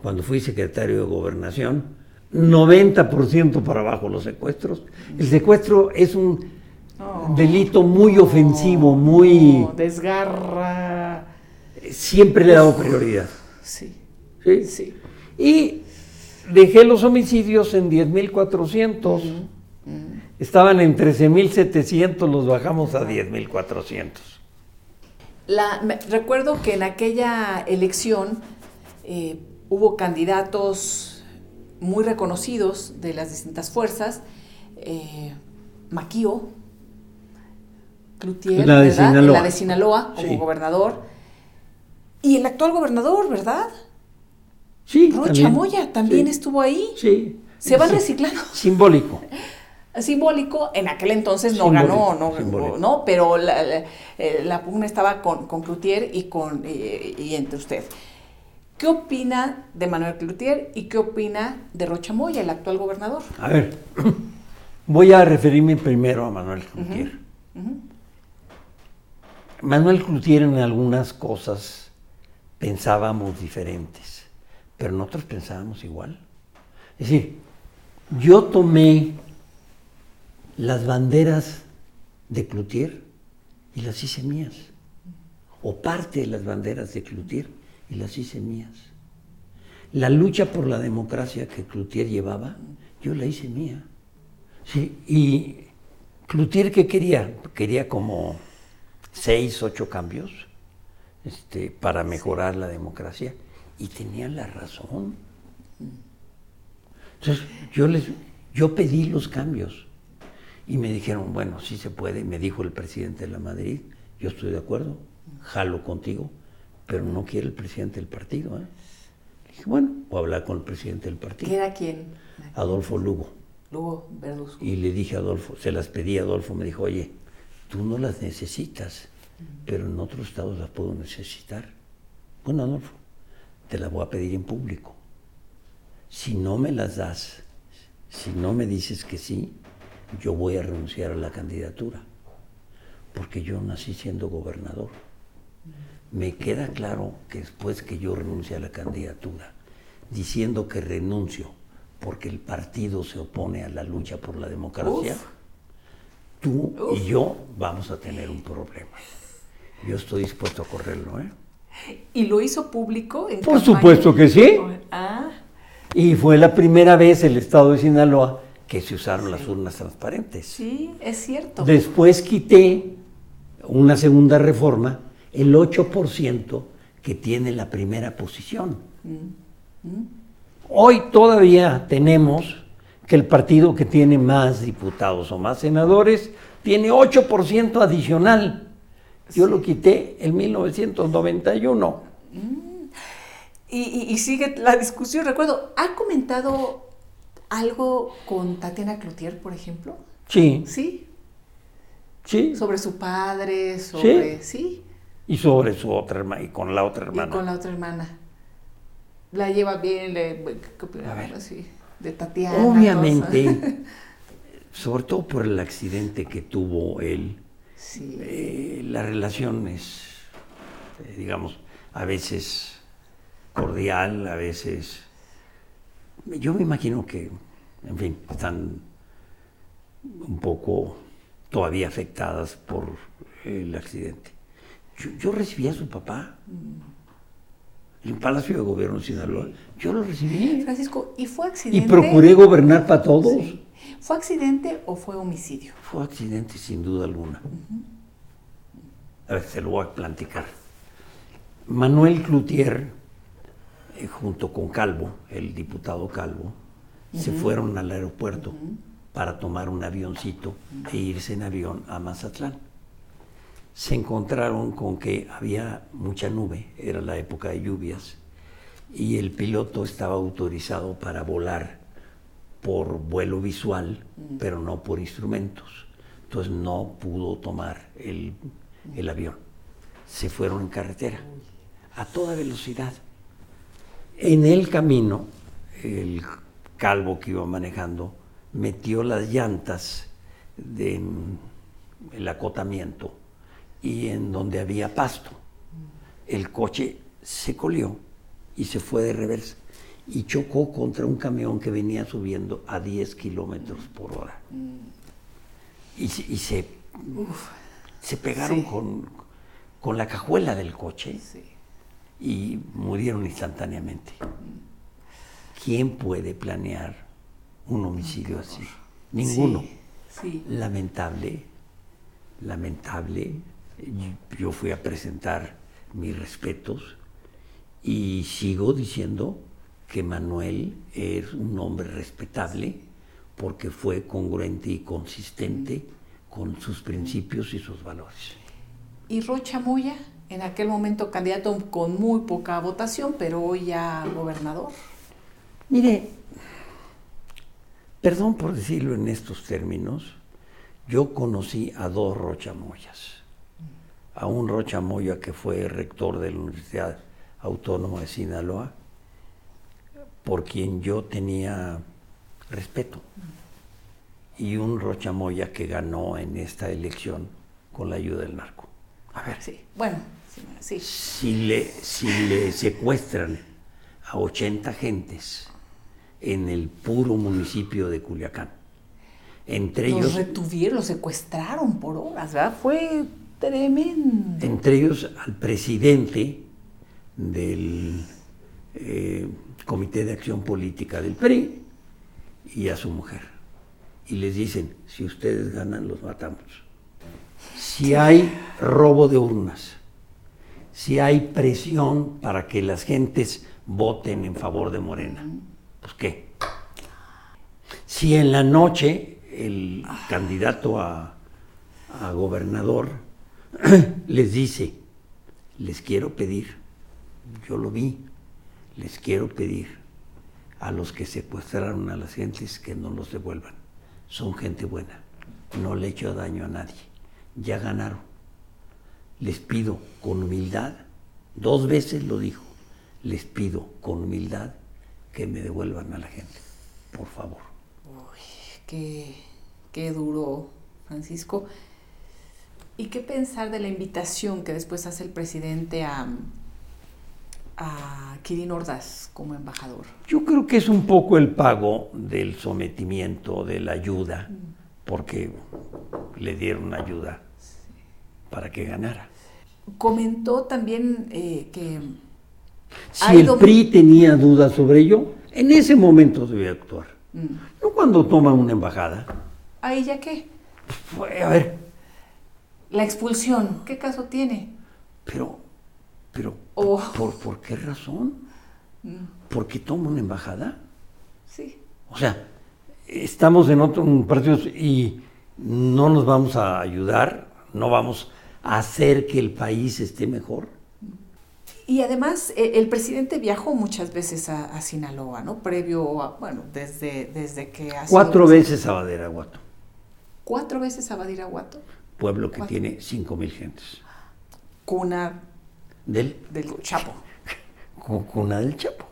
Cuando fui secretario de gobernación, 90% para abajo los secuestros. El secuestro es un delito muy ofensivo, muy... desgarra. Siempre le he dado prioridad. Sí. ¿Sí? sí. Y dejé los homicidios en 10.400 estaban en 13.700, los bajamos a 10.400. La, me- recuerdo que en aquella elección eh, hubo candidatos muy reconocidos de las distintas fuerzas. Eh, Maquío, Cloutier, La de. La de Sinaloa como Sí. gobernador. Y el actual gobernador, ¿verdad? Sí, Rocha también. Moya también Sí. estuvo ahí. Sí. Se van Sí. reciclando. Simbólico. simbólico, en aquel entonces no Simbólico, ganó, no, simbólico. no, pero la, la- eh, la pugna estaba con, con Cloutier y, con, y entre usted. ¿Qué opina de Manuel Cloutier y qué opina de Rocha Moya, el actual gobernador? A ver, voy a referirme primero a Manuel Cloutier. Manuel Cloutier en algunas cosas pensábamos diferentes, pero nosotros pensábamos igual. Es decir, yo tomé las banderas de Cloutier y las hice mías, o parte de las banderas de Cloutier y las hice mías. La lucha por la democracia que Cloutier llevaba, yo la hice mía. Sí, y Cloutier, ¿qué quería? Quería como seis, ocho cambios este, para mejorar la democracia y tenía la razón. Entonces, yo, les, yo pedí los cambios y me dijeron, bueno, sí se puede, me dijo el presidente de la Madrid, yo estoy de acuerdo, jalo contigo, pero no quiere el presidente del partido. ¿eh?". Le dije, bueno, voy a hablar con el presidente del partido, ¿Qué era quién? Adolfo Lugo. Lugo Verduzco. Y le dije a Adolfo, se las pedí a Adolfo, me dijo, oye, tú no las necesitas, pero en otros estados las puedo necesitar. Bueno, Adolfo, te las voy a pedir en público. Si no me las das, si no me dices que sí, yo voy a renunciar a la candidatura, porque yo nací siendo gobernador. Me queda claro que después que yo renuncie a la candidatura, diciendo que renuncio porque el partido se opone a la lucha por la democracia, Uf. tú y yo vamos a tener un problema. Yo estoy dispuesto a correrlo, ¿eh? ¿Y lo hizo público? En Por campaña? supuesto que sí. Ah, Y fue la primera vez en el estado de Sinaloa que se usaron las urnas transparentes. sí, es cierto. Después quité una segunda reforma, el 8% que tiene la primera posición. Hoy todavía tenemos que el partido que tiene más diputados o más senadores tiene 8% adicional. Yo lo quité en 1991. Y, y- y sigue la discusión. Recuerdo, ¿ha comentado algo con Tatiana Cloutier, por ejemplo? Sí, Sí, sí. sobre su padre, sobre... Sí, Y sobre su otra hermana, y con la otra y hermana. con la otra hermana. La lleva bien, le. A ver. Así, de Tatiana. Obviamente, sobre todo por el accidente que tuvo él, Sí. eh, la relación es, eh, digamos, a veces cordial, a veces... Yo me imagino que, en fin, están un poco todavía afectadas por el accidente. Yo, yo recibí a su papá en el Palacio de Gobierno de Sinaloa. Yo lo recibí Francisco, ¿y fue y accidente? procuré gobernar para todos. Sí. ¿Fue accidente o fue homicidio? Fue accidente sin duda alguna. A ver, se lo voy a platicar. Manuel Cloutier, eh, junto con Calvo, el diputado Calvo, se fueron al aeropuerto para tomar un avioncito e irse en avión a Mazatlán. Se encontraron con que había mucha nube, era la época de lluvias, y el piloto estaba autorizado para volar por vuelo visual, pero no por instrumentos. Entonces no pudo tomar el, el avión. Se fueron en carretera, a toda velocidad. En el camino, el calvo que iba manejando metió las llantas de- en el acotamiento y en donde había pasto. El coche se colió y se fue de reversa y chocó contra un camión que venía subiendo a 10 kilómetros por hora. Y, se- y se, se pegaron Sí. con, con la cajuela del coche Sí. y murieron instantáneamente. ¿Quién puede planear un homicidio así? Ninguno. Sí. Lamentable, lamentable. Yo fui a presentar mis respetos y sigo diciendo que Manuel es un hombre respetable porque fue congruente y consistente con sus principios y sus valores. ¿Y Rocha Moya? En aquel momento candidato con muy poca votación, pero hoy ya gobernador. Mire, perdón por decirlo en estos términos, yo conocí a dos Rocha Moyas. A un Rocha Moya que fue rector de la Universidad Autónoma de Sinaloa, por quien yo tenía respeto. Y un Rocha Moya que ganó en esta elección con la ayuda del narco. A ver. Sí, bueno, sí. Si le, si le secuestran a 80 gentes en el puro municipio de Culiacán, entre los ellos... retuvieron, los secuestraron por horas, ¿verdad? Fue tremendo. Entre ellos al presidente del eh, Comité de Acción Política del PRI y a su mujer. Y les dicen, si ustedes ganan, los matamos. Si hay robo de urnas, si hay presión para que las gentes voten en favor de Morena, pues qué. Si en la noche el candidato a, a gobernador les dice, les quiero pedir, yo lo vi, les quiero pedir a los que secuestraron a las gentes que no los devuelvan. Son gente buena, no le hecho daño a nadie, ya ganaron. Les pido con humildad, dos veces lo dijo, les pido con humildad que me devuelvan a la gente, por favor. Uy, qué, qué duro, Francisco. ¿Y qué pensar de la invitación que después hace el presidente a, a Kirin Ordaz como embajador? Yo creo que es un poco el pago del sometimiento, de la ayuda, porque le dieron ayuda para que ganara. Comentó también eh, que... Si el PRI tenía dudas sobre ello, en ese momento debía actuar. Mm. No cuando toma una embajada. ¿Ahí ya qué? Pues, a ver. La expulsión, ¿qué caso tiene? Pero, pero, oh. ¿por, ¿por, qué razón? Mm. ¿Por qué toma una embajada? Sí. O sea, estamos en otro partido y no nos vamos a ayudar, no vamos a hacer que el país esté mejor. Y además, el presidente viajó muchas veces a, a Sinaloa, ¿no? Previo a, bueno, desde, desde que... Cuatro veces a Badiraguato. ¿Cuatro veces a Badiraguato? Pueblo que ¿Cuatro? tiene cinco mil gentes. Cuna del, del Chapo. Cuna del Chapo.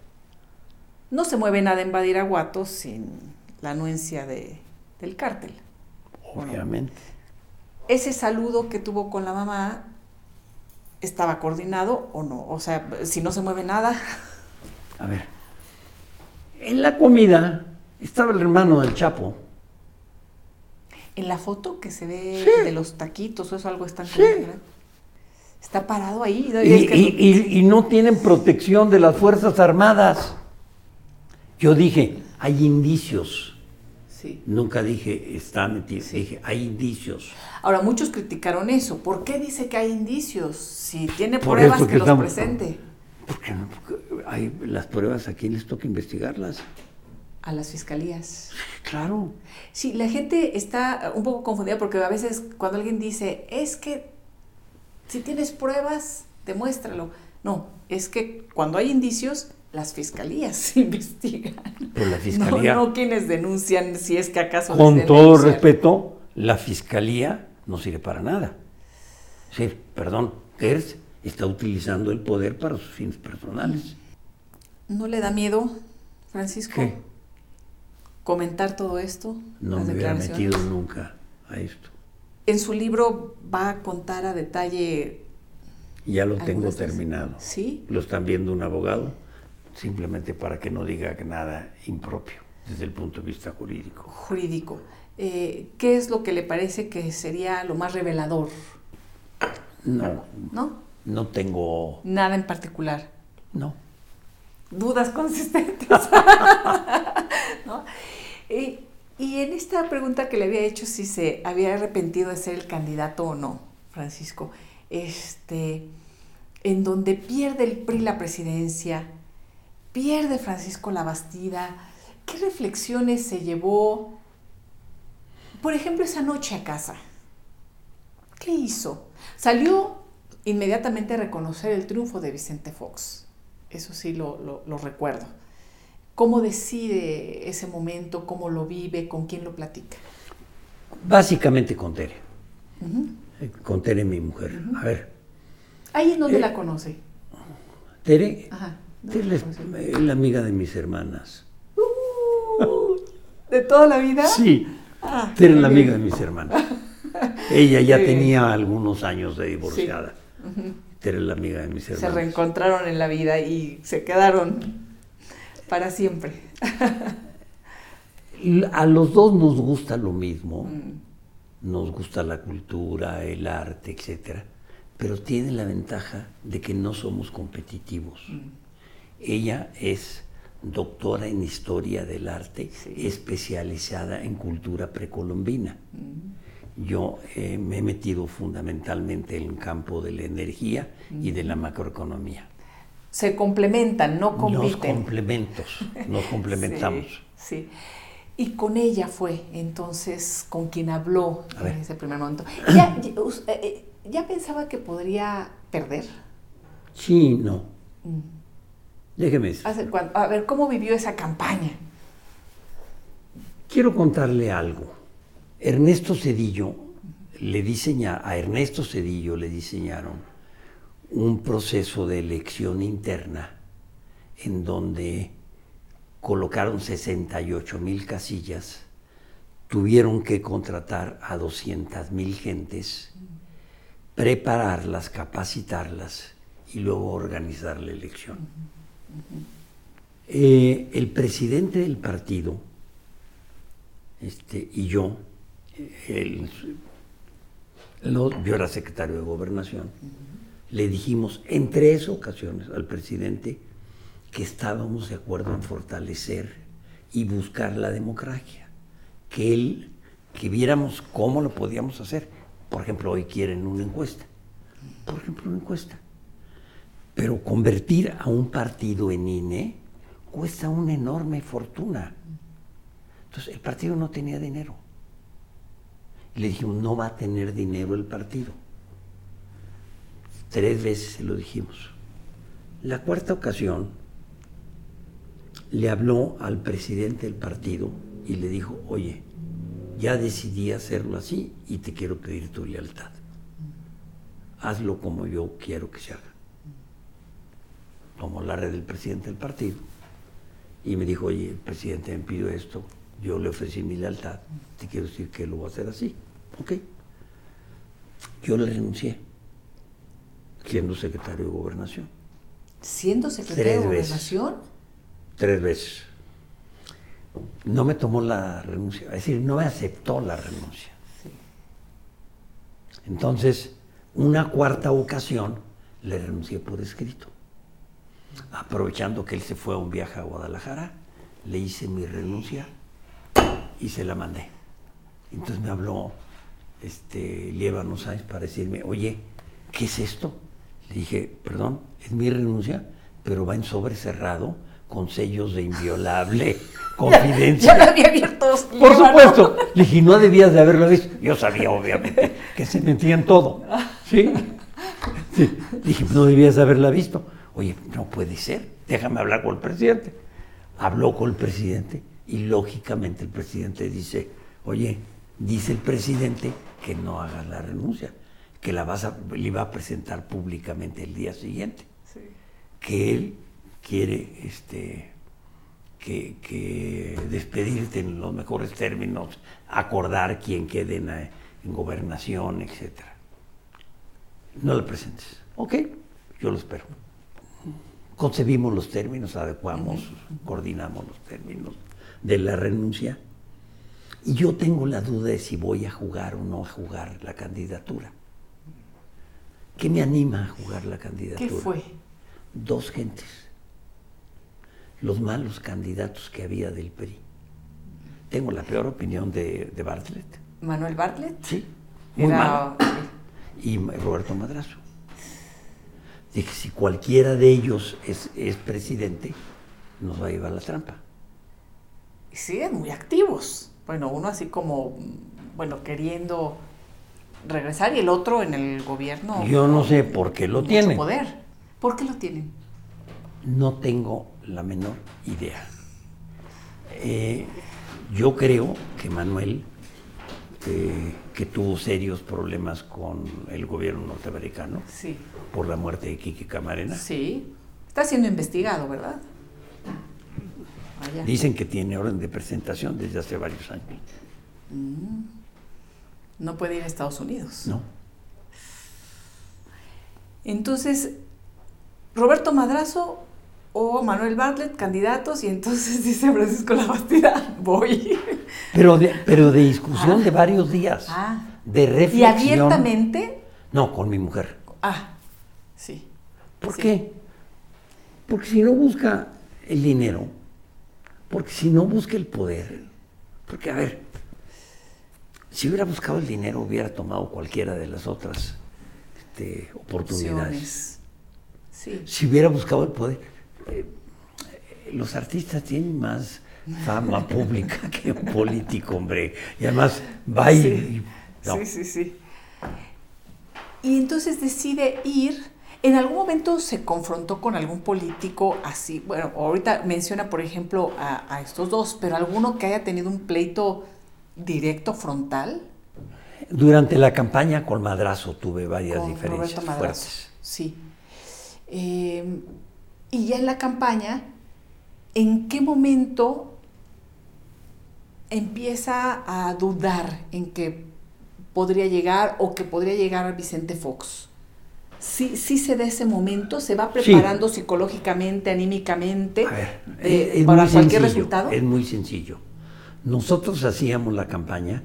No se mueve nada en Badiraguato sin la anuencia de, del cártel. Obviamente. Ese saludo que tuvo con la mamá estaba coordinado o no? O sea, si no se mueve nada. A ver, en la comida estaba el hermano del Chapo. En la foto que se ve Sí. de los taquitos o eso algo está Sí. Está parado ahí. Y, y- y- y no tienen protección de las Fuerzas Armadas. Yo dije, hay indicios. Sí. Nunca dije, está metido. Dije, hay indicios. Ahora, muchos criticaron eso. ¿Por qué dice que hay indicios? Si tiene Por pruebas que, que los estamos- presente Porque? Porque hay las pruebas, ¿a quién les toca investigarlas? A las fiscalías. Claro. Sí, la gente está un poco confundida porque a veces cuando alguien dice, es que si tienes pruebas, demuéstralo. No, es que cuando hay indicios, las fiscalías investigan. Pero la fiscalía, No, no quienes denuncian si es que acaso... con todo respeto, la fiscalía no sirve para nada. Sí, perdón, Gers está utilizando el poder para sus fines personales. ¿No le da miedo, Francisco, ¿Qué? Comentar todo esto? No me hubiera metido nunca a esto. En su libro va a contar a detalle... Ya lo tengo terminado. ¿Sí? Lo están viendo un abogado, simplemente para que no diga nada impropio desde el punto de vista jurídico. Jurídico. Eh, ¿Qué es lo que le parece que sería lo más revelador? No, ¿No? no tengo, Nada en particular. no. Dudas consistentes. ¿No? Y, y en esta pregunta que le había hecho si se había arrepentido de ser el candidato o no, Francisco, este, en donde pierde el PRI la presidencia, pierde Francisco la Bastida, ¿qué reflexiones se llevó, por ejemplo, esa noche a casa? ¿Qué hizo? Salió inmediatamente a reconocer el triunfo de Vicente Fox, eso sí lo, recuerdo. ¿Cómo decide ese momento? ¿Cómo lo vive? ¿Con quién lo platica? Básicamente con Tere. Con Tere, mi mujer. A ver. ¿Ahí en dónde eh, la conoce? Tere, Tere es la amiga de mis hermanas. Uh, ¿De toda la vida? Sí. Ah, Tere es la amiga de mis hermanas. Ella ya tenía algunos años de divorciada. Tere la amiga de mis hermanas. Se reencontraron en la vida y se quedaron para siempre. A los dos nos gusta lo mismo. Mm. Nos gusta la cultura, el arte, etcétera. Pero tiene la ventaja de que no somos competitivos. Mm. Ella es doctora en historia del arte, especializada en cultura precolombina. Mm. Yo eh, me he metido fundamentalmente en el campo de la energía y de la macroeconomía se complementan, no compiten. Los complementos, nos complementamos. sí, Y con ella fue entonces con quien habló en ese primer momento. ¿Ya, eh, eh, pensaba que podría perder? Sí, no. Mm. Déjeme decir. A ver, ¿cómo vivió esa campaña? Quiero contarle algo. Ernesto Cedillo le diseña, a Ernesto Cedillo le diseñaron un proceso de elección interna en donde colocaron 68 mil casillas, tuvieron que contratar a 200 mil gentes, prepararlas, capacitarlas y luego organizar la elección. Eh, el presidente del partido este, y yo, yo era secretario de gobernación, le dijimos en tres ocasiones al presidente que estábamos de acuerdo en fortalecer y buscar la democracia, que él, que viéramos cómo lo podíamos hacer. Por ejemplo, hoy quieren una encuesta. Por ejemplo, una encuesta. Pero convertir a un partido en INE cuesta una enorme fortuna. Entonces, el partido no tenía dinero. Le dijimos, no va a tener dinero el partido Tres veces se lo dijimos. La cuarta ocasión le habló al presidente del partido y le dijo, oye, ya decidí hacerlo así y te quiero pedir tu lealtad. Hazlo como yo quiero que se haga. Tomó la red del presidente del partido y me dijo, oye, el presidente me pidió esto, yo le ofrecí mi lealtad, te quiero decir que lo voy a hacer así. Ok. Yo le renuncié siendo secretario de gobernación. ¿Siendo secretario de gobernación? Tres veces. No me tomó la renuncia, es decir, no me aceptó la renuncia. Entonces, una cuarta ocasión le renuncié por escrito. Aprovechando que él se fue a un viaje a Guadalajara, le hice mi renuncia y se la mandé. Entonces me habló este, Lievano Sáenz para decirme, oye, ¿qué es esto? Le dije, perdón, es mi renuncia, pero va en sobre cerrado con sellos de inviolable confidencia. Ya, había abierto. Por supuesto. Le dije, no debías de haberlo visto. Yo sabía, obviamente, que se metían todo. ¿Sí? sí. Dije, no debías de haberla visto. Oye, no puede ser. Déjame hablar con el presidente. Habló con el presidente y lógicamente el presidente dice, oye, dice el presidente que no haga la renuncia que la vas a, le iba a presentar públicamente el día siguiente. Que él quiere este, que, despedirte en los mejores términos, acordar quién quede en, gobernación, etc. No lo presentes. Ok, yo lo espero. Concebimos los términos, adecuamos, coordinamos los términos de la renuncia. Y yo tengo la duda de si voy a jugar o no a jugar la candidatura. ¿Qué me anima a jugar la candidatura? ¿Qué fue? Dos gentes. Los malos candidatos que había del PRI. tengo la peor opinión de, de Bartlett. Manuel Bartlett. Sí, muy Era- mal. Y Roberto Madrazo. Dije, si cualquiera de ellos es, es presidente, nos va a llevar la trampa. Y siguen muy activos. Bueno, uno así como, bueno, queriendo regresar y el otro en el gobierno. Yo no sé por qué lo tienen. poder. ¿Por qué lo tienen? No tengo la menor idea. Eh, yo creo que Manuel, eh, que tuvo serios problemas con el gobierno norteamericano Sí. por la muerte de Kiki Camarena, Sí. Está siendo investigado, ¿verdad? Dicen que tiene orden de presentación desde hace varios años. No puede ir a Estados Unidos. ¿no? Entonces, Roberto Madrazo o Manuel Bartlett, candidatos, y entonces dice Francisco Labastida, voy. Pero de, pero de discusión de varios días, Ah. de Y reflexión. abiertamente, No, con mi mujer. ah, sí. ¿Por Sí. qué? Porque si no busca el dinero, porque si no busca el poder, porque a ver, si hubiera buscado el dinero hubiera tomado cualquiera de las otras este, oportunidades. Sí. Si hubiera buscado el poder, eh, los artistas tienen más fama pública que un político, hombre. Y además va y... Sí. no. Sí, sí, sí. Y entonces decide ir. ¿En algún momento se confrontó con algún político así? Bueno, ahorita menciona, por ejemplo, a, a estos dos, pero alguno que haya tenido un pleito directo, frontal. Durante la campaña con Madrazo tuve varias con diferencias Roberto Madrazo. fuertes. Sí. Eh, y ya en la campaña, ¿en qué momento empieza a dudar en que podría llegar o que podría llegar a Vicente Fox? Sí, sí se da ese momento, se va preparando psicológicamente, anímicamente ver, es- es para cualquier sencillo, resultado. Es muy sencillo. Nosotros hacíamos la campaña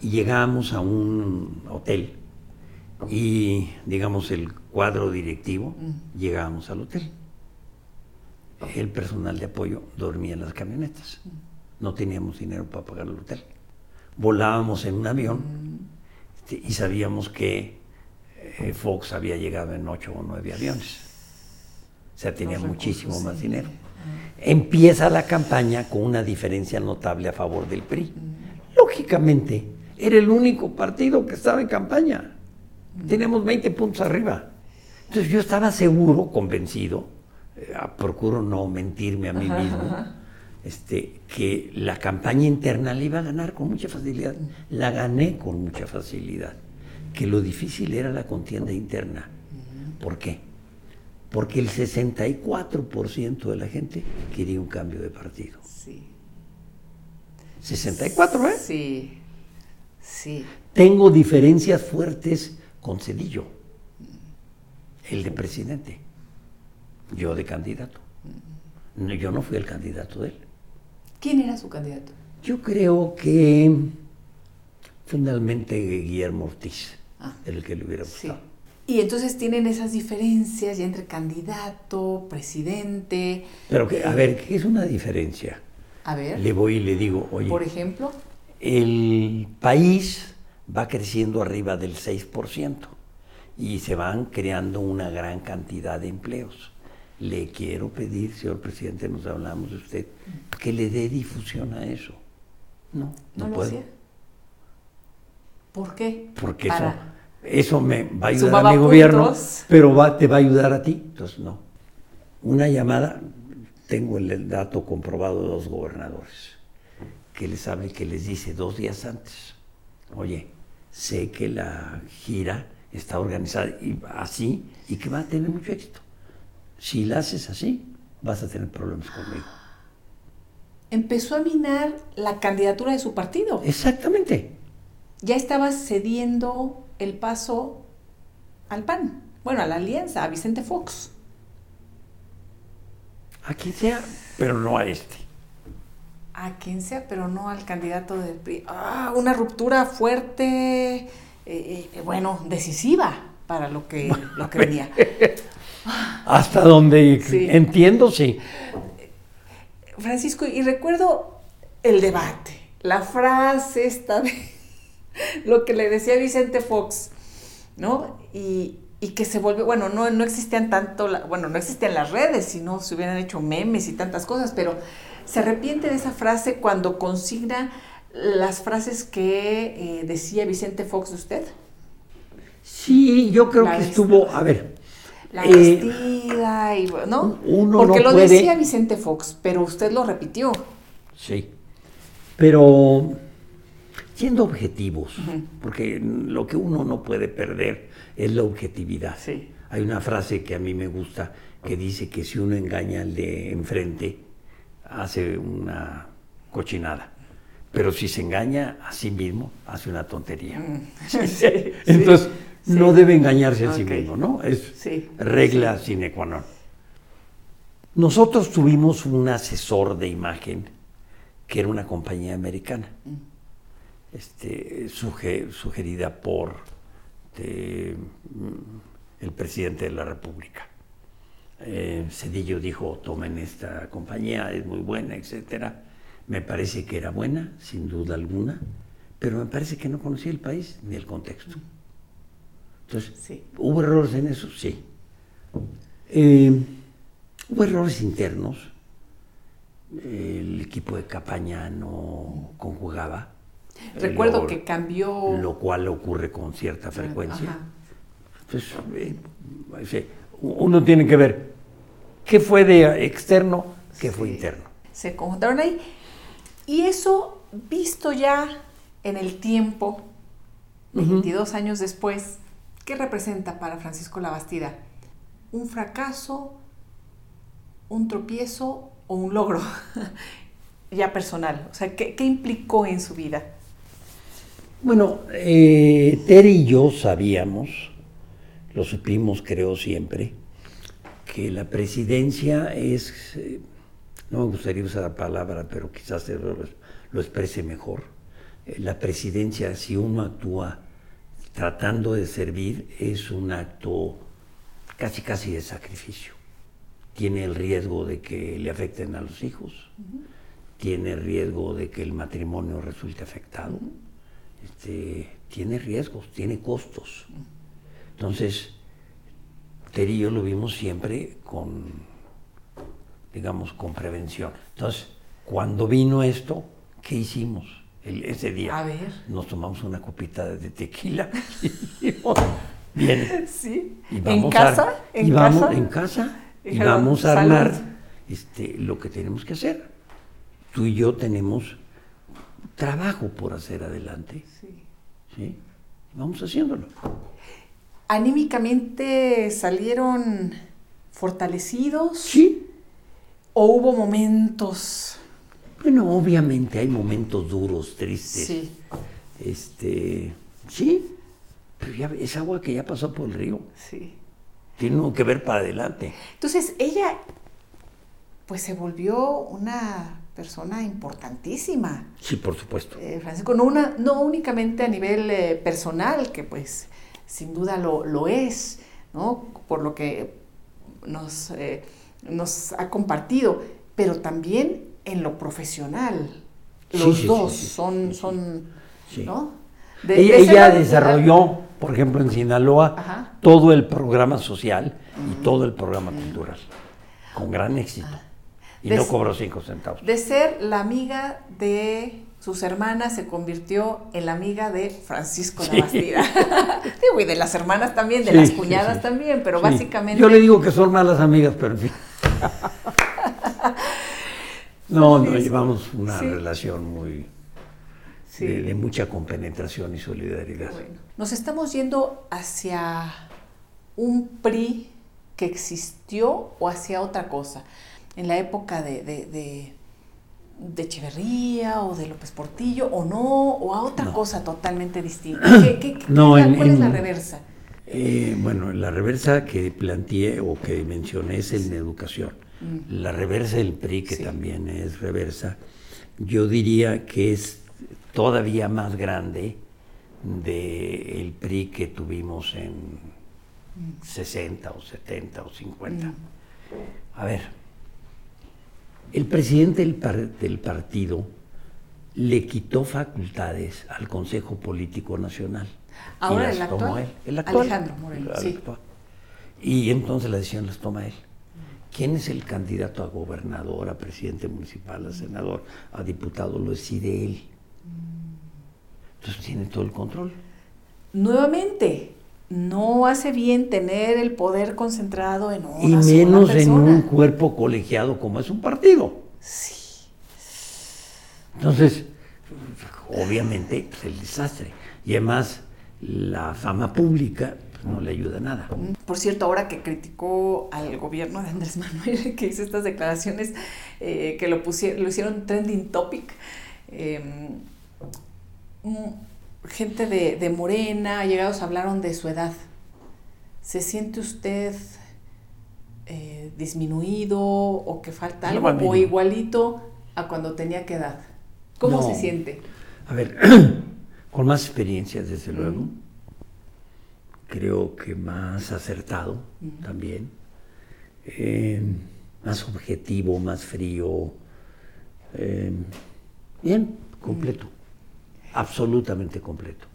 y llegábamos a un hotel y, digamos, el cuadro directivo, Mm. llegábamos al hotel. El personal de apoyo dormía en las camionetas. Mm. No teníamos dinero para pagar el hotel. Volábamos en un avión Mm. este, y sabíamos que eh, Fox había llegado en ocho o nueve aviones. O sea, tenía muchísimo más sí. dinero. Empieza la campaña con una diferencia notable a favor del PRI. Lógicamente, era el único partido que estaba en campaña. Teníamos 20 puntos arriba. Entonces yo estaba seguro, convencido, eh, ah, procuro no mentirme a mí mismo, este, que la campaña interna la iba a ganar con mucha facilidad. La gané con mucha facilidad. Que lo difícil era la contienda interna. ¿Por qué? Porque el 64% de la gente quería un cambio de partido. Sí. 64, ¿eh? Sí, sí. Tengo diferencias fuertes con Cedillo, el de presidente, yo de candidato. Yo no fui el candidato de él. ¿Quién era su candidato? Yo creo que fundamentalmente Guillermo Ortiz, Ah. el que le hubiera Sí. gustado. Y entonces tienen esas diferencias ya entre candidato, presidente. Pero que, a eh, ver, ¿qué es una diferencia? A ver, Le voy y le digo, oye, por ejemplo, el país va creciendo arriba del 6% y se van creando una gran cantidad de empleos. Le quiero pedir, señor presidente, nos hablamos de usted, que le dé difusión a eso. No, no, no, lo puedo. hacía. ¿Por qué? Porque Para- eso, eso me va a ayudar Sumaba a mi gobierno, puntos. pero va, te va a ayudar a ti. Entonces, no. Una llamada, tengo el, dato comprobado de dos gobernadores, que les hable, que les dice dos días antes, oye, sé que la gira está organizada y así y que va a tener mucho éxito. Si la haces así, vas a tener problemas conmigo. Empezó a minar la candidatura de su partido. Exactamente. Ya estaba cediendo el paso al PAN. Bueno, a la alianza, a Vicente Fox. A quien sea, pero no a este. A quien sea, pero no al candidato del PRI. Ah, una ruptura fuerte, eh, eh, bueno, decisiva para lo que, lo que venía. Hasta donde Sí. entiendo, sí. Francisco, y recuerdo el debate la frase esta de lo que le decía Vicente Fox, ¿no? Y, que se volvió, bueno, no, no existían tanto, bueno, no existían las redes, sino se hubieran hecho memes y tantas cosas, pero se arrepiente de esa frase cuando consigna las frases que eh, decía Vicente Fox de usted. Sí, yo creo que estuvo, a ver. La eh, vestida y ¿no? Uno Porque lo decía Vicente Fox, pero usted lo repitió. Sí. Pero siendo objetivos, porque lo que uno no puede perder es la objetividad. Sí. Hay una frase que a mí me gusta que dice que si uno engaña al de enfrente, hace una cochinada. Pero si se engaña a sí mismo, hace una tontería. Mm. Entonces, no debe engañarse a sí mismo, ¿no? Es regla sine qua non. Nosotros tuvimos un asesor de imagen que era una compañía americana, mm. Este, sugerida por mm, el presidente de la República. Eh, Cedillo dijo, tomen esta compañía, es muy buena, etcétera. Me parece que era buena, sin duda alguna, pero me parece que no conocía el país ni el contexto. Entonces, ¿hubo errores en eso? Sí. Eh, hubo errores internos. El equipo de campaña no conjugaba. Recuerdo que cambió. Lo cual ocurre con cierta frecuencia. Entonces, eh, uno tiene que ver qué fue de externo, qué fue interno. Se conjuntaron ahí. Y eso, visto ya en el tiempo, 22 años después, ¿qué representa para Francisco Labastida? ¿Un fracaso, un tropiezo o un logro ya personal? O sea, ¿qué, implicó en su vida? Bueno, eh, Terry y yo sabíamos, lo supimos creo siempre, que la presidencia es, eh, no me gustaría usar la palabra, pero quizás lo, lo exprese mejor, eh, la presidencia, si uno actúa tratando de servir, es un acto casi casi de sacrificio. Tiene el riesgo de que le afecten a los hijos, tiene el riesgo de que el matrimonio resulte afectado, este, tiene riesgos, tiene costos. Entonces, Ter y yo lo vimos siempre con, digamos, con prevención. Entonces, cuando vino esto, ¿qué hicimos? ese día A ver. nos tomamos una copita de tequila y bien. Sí. ¿En casa? ¿En casa? en casa y vamos a armar este, lo que tenemos que hacer. Tú y yo tenemos trabajo por hacer adelante. Sí. ¿Sí? Vamos haciéndolo anímicamente salieron fortalecidos? Sí. ¿O hubo momentos? Bueno, obviamente hay momentos duros, tristes. Sí. Este, sí, pero ya es agua que ya pasó por el río. Sí. Tiene que ver para adelante. Entonces, ella, pues se volvió una persona importantísima. Sí, por supuesto. Eh, Francisco, no, una, no únicamente a nivel eh, personal, que pues sin duda lo, es, ¿no? Por lo que nos, eh, nos ha compartido, pero también en lo profesional. Los dos son, son ¿no? ella, desarrolló, por ejemplo, en Sinaloa, todo el programa social y todo el programa cultural, con gran éxito. Ah. Y no cobró cinco centavos. De ser la amiga de sus hermanas se convirtió en la amiga de Francisco la Bastida. digo, y de las hermanas también, de las cuñadas también, pero básicamente... Yo le digo que son malas amigas, pero en fin. no, no, llevamos una relación muy... De, mucha compenetración y solidaridad. nos estamos yendo hacia un PRI que existió o hacia otra cosa. En la época de de Echeverría o de López Portillo o no, o a otra cosa totalmente distinta? no, ¿Cuál es la reversa? Eh, bueno, la reversa que planteé o que mencioné es en educación. Mm. La reversa del PRI, que también es reversa, yo diría que es todavía más grande del PRI que tuvimos en 60 o 70 o 50. Mm. A ver, el presidente del, partido le quitó facultades al Consejo Político Nacional. Ahora el tomó él. El actual. Alejandro Moreno, El sí. Y entonces la decisión las toma él. ¿Quién es el candidato a gobernador, a presidente municipal, a senador, a diputado? Lo decide él. Entonces tiene todo el control. Nuevamente, no hace bien tener el poder concentrado en una Y sola menos en un cuerpo colegiado como es un partido. Sí. Entonces, obviamente, pues, el desastre. Y además, la fama pública pues, no le ayuda a nada. Por cierto, ahora que criticó al gobierno de Andrés Manuel, que hizo estas declaraciones, eh, que lo, pusieron, lo hicieron trending topic, eh, mm, gente de, de Morena, llegados, hablaron de su edad. ¿Se siente usted eh, disminuido o que falta algo? ¿O igualito a cuando tenía que edad? ¿Cómo No. se siente? A ver, con más experiencia, desde luego. Creo que más acertado también. Eh, más objetivo, más frío. Eh, bien, completo. Absolutamente completo.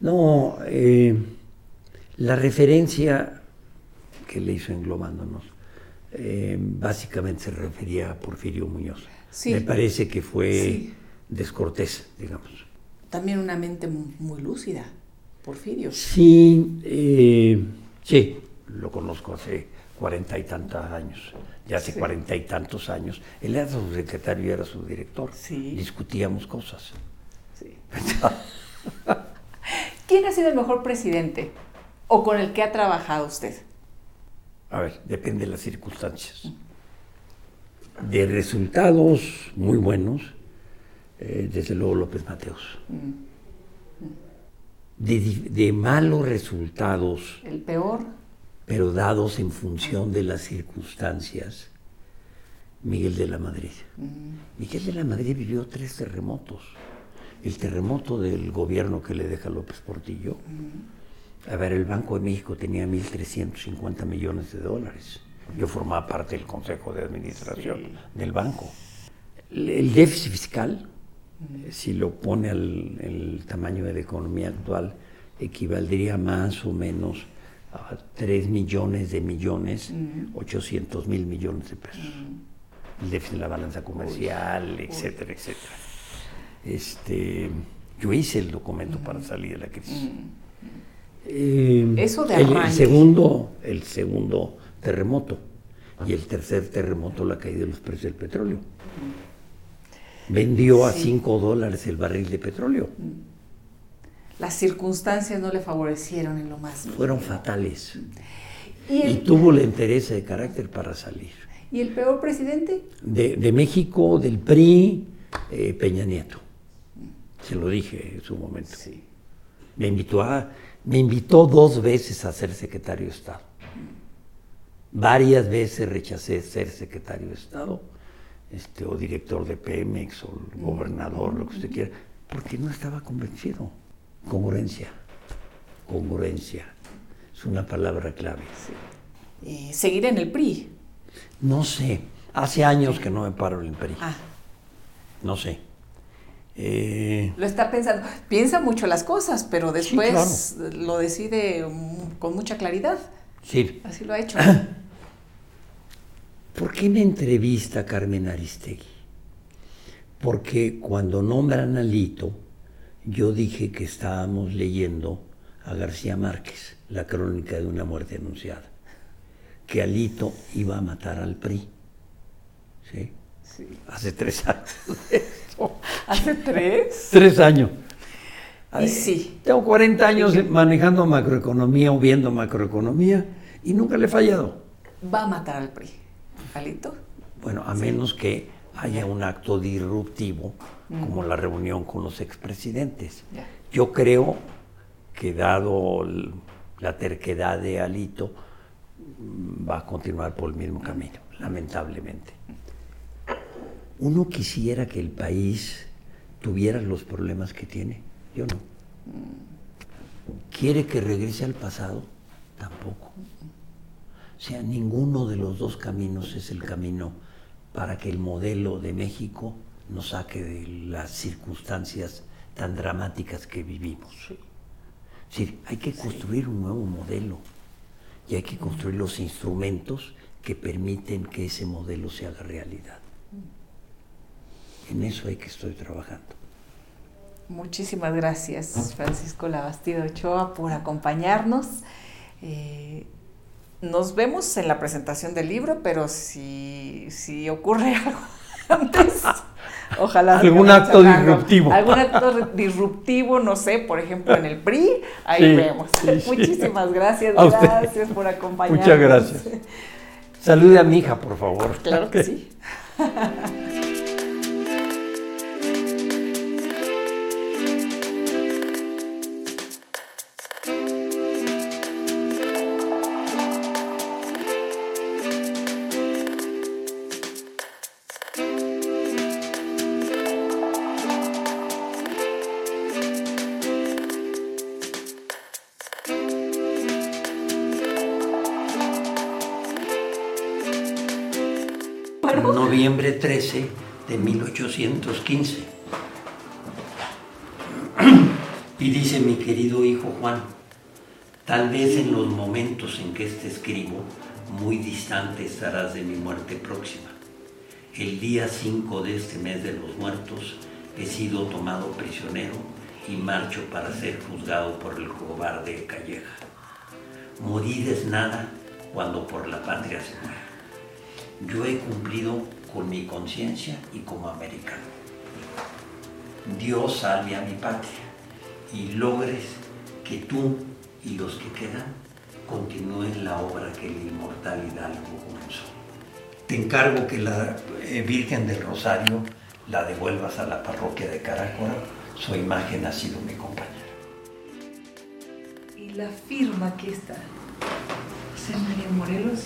No, eh, la referencia que le hizo englobándonos, eh, básicamente se refería a Porfirio Muñoz. Sí. Me parece que fue Sí. descortés, digamos. También una mente mu- muy lúcida, Porfirio. Sí, eh, sí, lo conozco hace cuarenta y tantos años. Ya hace Sí. cuarenta y tantos años. Él era su secretario y era su director. Sí. Discutíamos cosas. Sí. ¿Quién ha sido el mejor presidente o con el que ha trabajado usted? A ver, depende de las circunstancias. De resultados muy buenos, eh, desde luego López Mateos. De, di- de malos resultados, ¿El peor? pero dados en función de las circunstancias, Miguel de la Madrid. Miguel de la Madrid vivió tres terremotos. El terremoto del gobierno que le deja López Portillo. A ver, el Banco de México tenía 1.350 millones de dólares. Yo formaba parte del Consejo de Administración Sí. del banco. El, déficit fiscal, eh, si lo pone al el tamaño de la economía actual, equivaldría más o menos a 3 millones de millones, 800 mil millones de pesos. El déficit en la balanza comercial, etcétera, etcétera. Este, yo hice el documento para salir de la crisis. Eh, Eso de el- el, segundo, el segundo terremoto y el tercer terremoto la caída de los precios del petróleo. Vendió a Sí. 5 dólares el barril de petróleo. Las circunstancias no le favorecieron en lo más Fueron mínimo. fatales. ¿Y tuvo la interés de carácter para salir. ¿Y el peor presidente? De, de México, del PRI, eh, Peña Nieto. Se lo dije en su momento. Sí. Me invitó, a, me invitó dos veces a ser secretario de Estado. Varias veces rechacé ser secretario de Estado, este, o director de Pemex, o gobernador, lo que usted quiera, porque no estaba convencido. Congruencia. Congruencia. Es una palabra clave. Eh, seguir en el PRI. No sé. Hace años que no me paro en el PRI. Ah, No sé. Eh, lo está pensando. Piensa mucho las cosas, pero después claro. lo decide mm, con mucha claridad. sí. Así lo ha hecho. ¿Por qué me entrevista Carmen Aristegui? Porque cuando nombran a Lito, yo dije que estábamos leyendo a García Márquez, la crónica de una muerte anunciada, que Alito iba a matar al PRI. ¿Sí? Sí. Hace tres años. ¿Hace tres? tres años. Y sí. Tengo 40 años manejando macroeconomía o viendo macroeconomía y nunca le he fallado. Va a matar al PRI. ¿Alito? Bueno, a menos que haya un acto disruptivo como la reunión con los expresidentes. Yo creo que dado la terquedad de Alito, va a continuar por el mismo camino, lamentablemente. Uno quisiera que el país tuviera los problemas que tiene, yo no. ¿Quiere que regrese al pasado? Tampoco. O sea, ninguno de los dos caminos es el camino para que el modelo de México nos saque de las circunstancias tan dramáticas que vivimos. Es decir, hay que construir un nuevo modelo y hay que construir los instrumentos que permiten que ese modelo se haga realidad. En eso hay que estoy trabajando. Muchísimas gracias, Francisco Labastido Ochoa, por acompañarnos. Eh, nos vemos en la presentación del libro, pero si, si ocurre algo antes, ojalá. Algún acto disruptivo. Algún acto disruptivo, no sé, por ejemplo en el PRI, ahí vemos. Muchísimas gracias, gracias por acompañarnos. Muchas gracias. Salude a mi hija, por favor. Claro que sí. Noviembre 13 de 1815. Y dice mi querido hijo Juan, tal vez en los momentos en que te escribo, muy distante estarás de mi muerte próxima. El día 5 de este mes de los muertos he sido tomado prisionero y marcho para ser juzgado por el cobarde Calleja. Morir es nada cuando por la patria se muere yo he cumplido con mi conciencia y como americano. Dios salve a mi patria y logres que tú y los que quedan continúen la obra que el inmortal Hidalgo comenzó. Te encargo que la eh, Virgen del Rosario la devuelvas a la parroquia de Caracol. Su imagen ha sido mi compañera. Y la firma que está, José María Morelos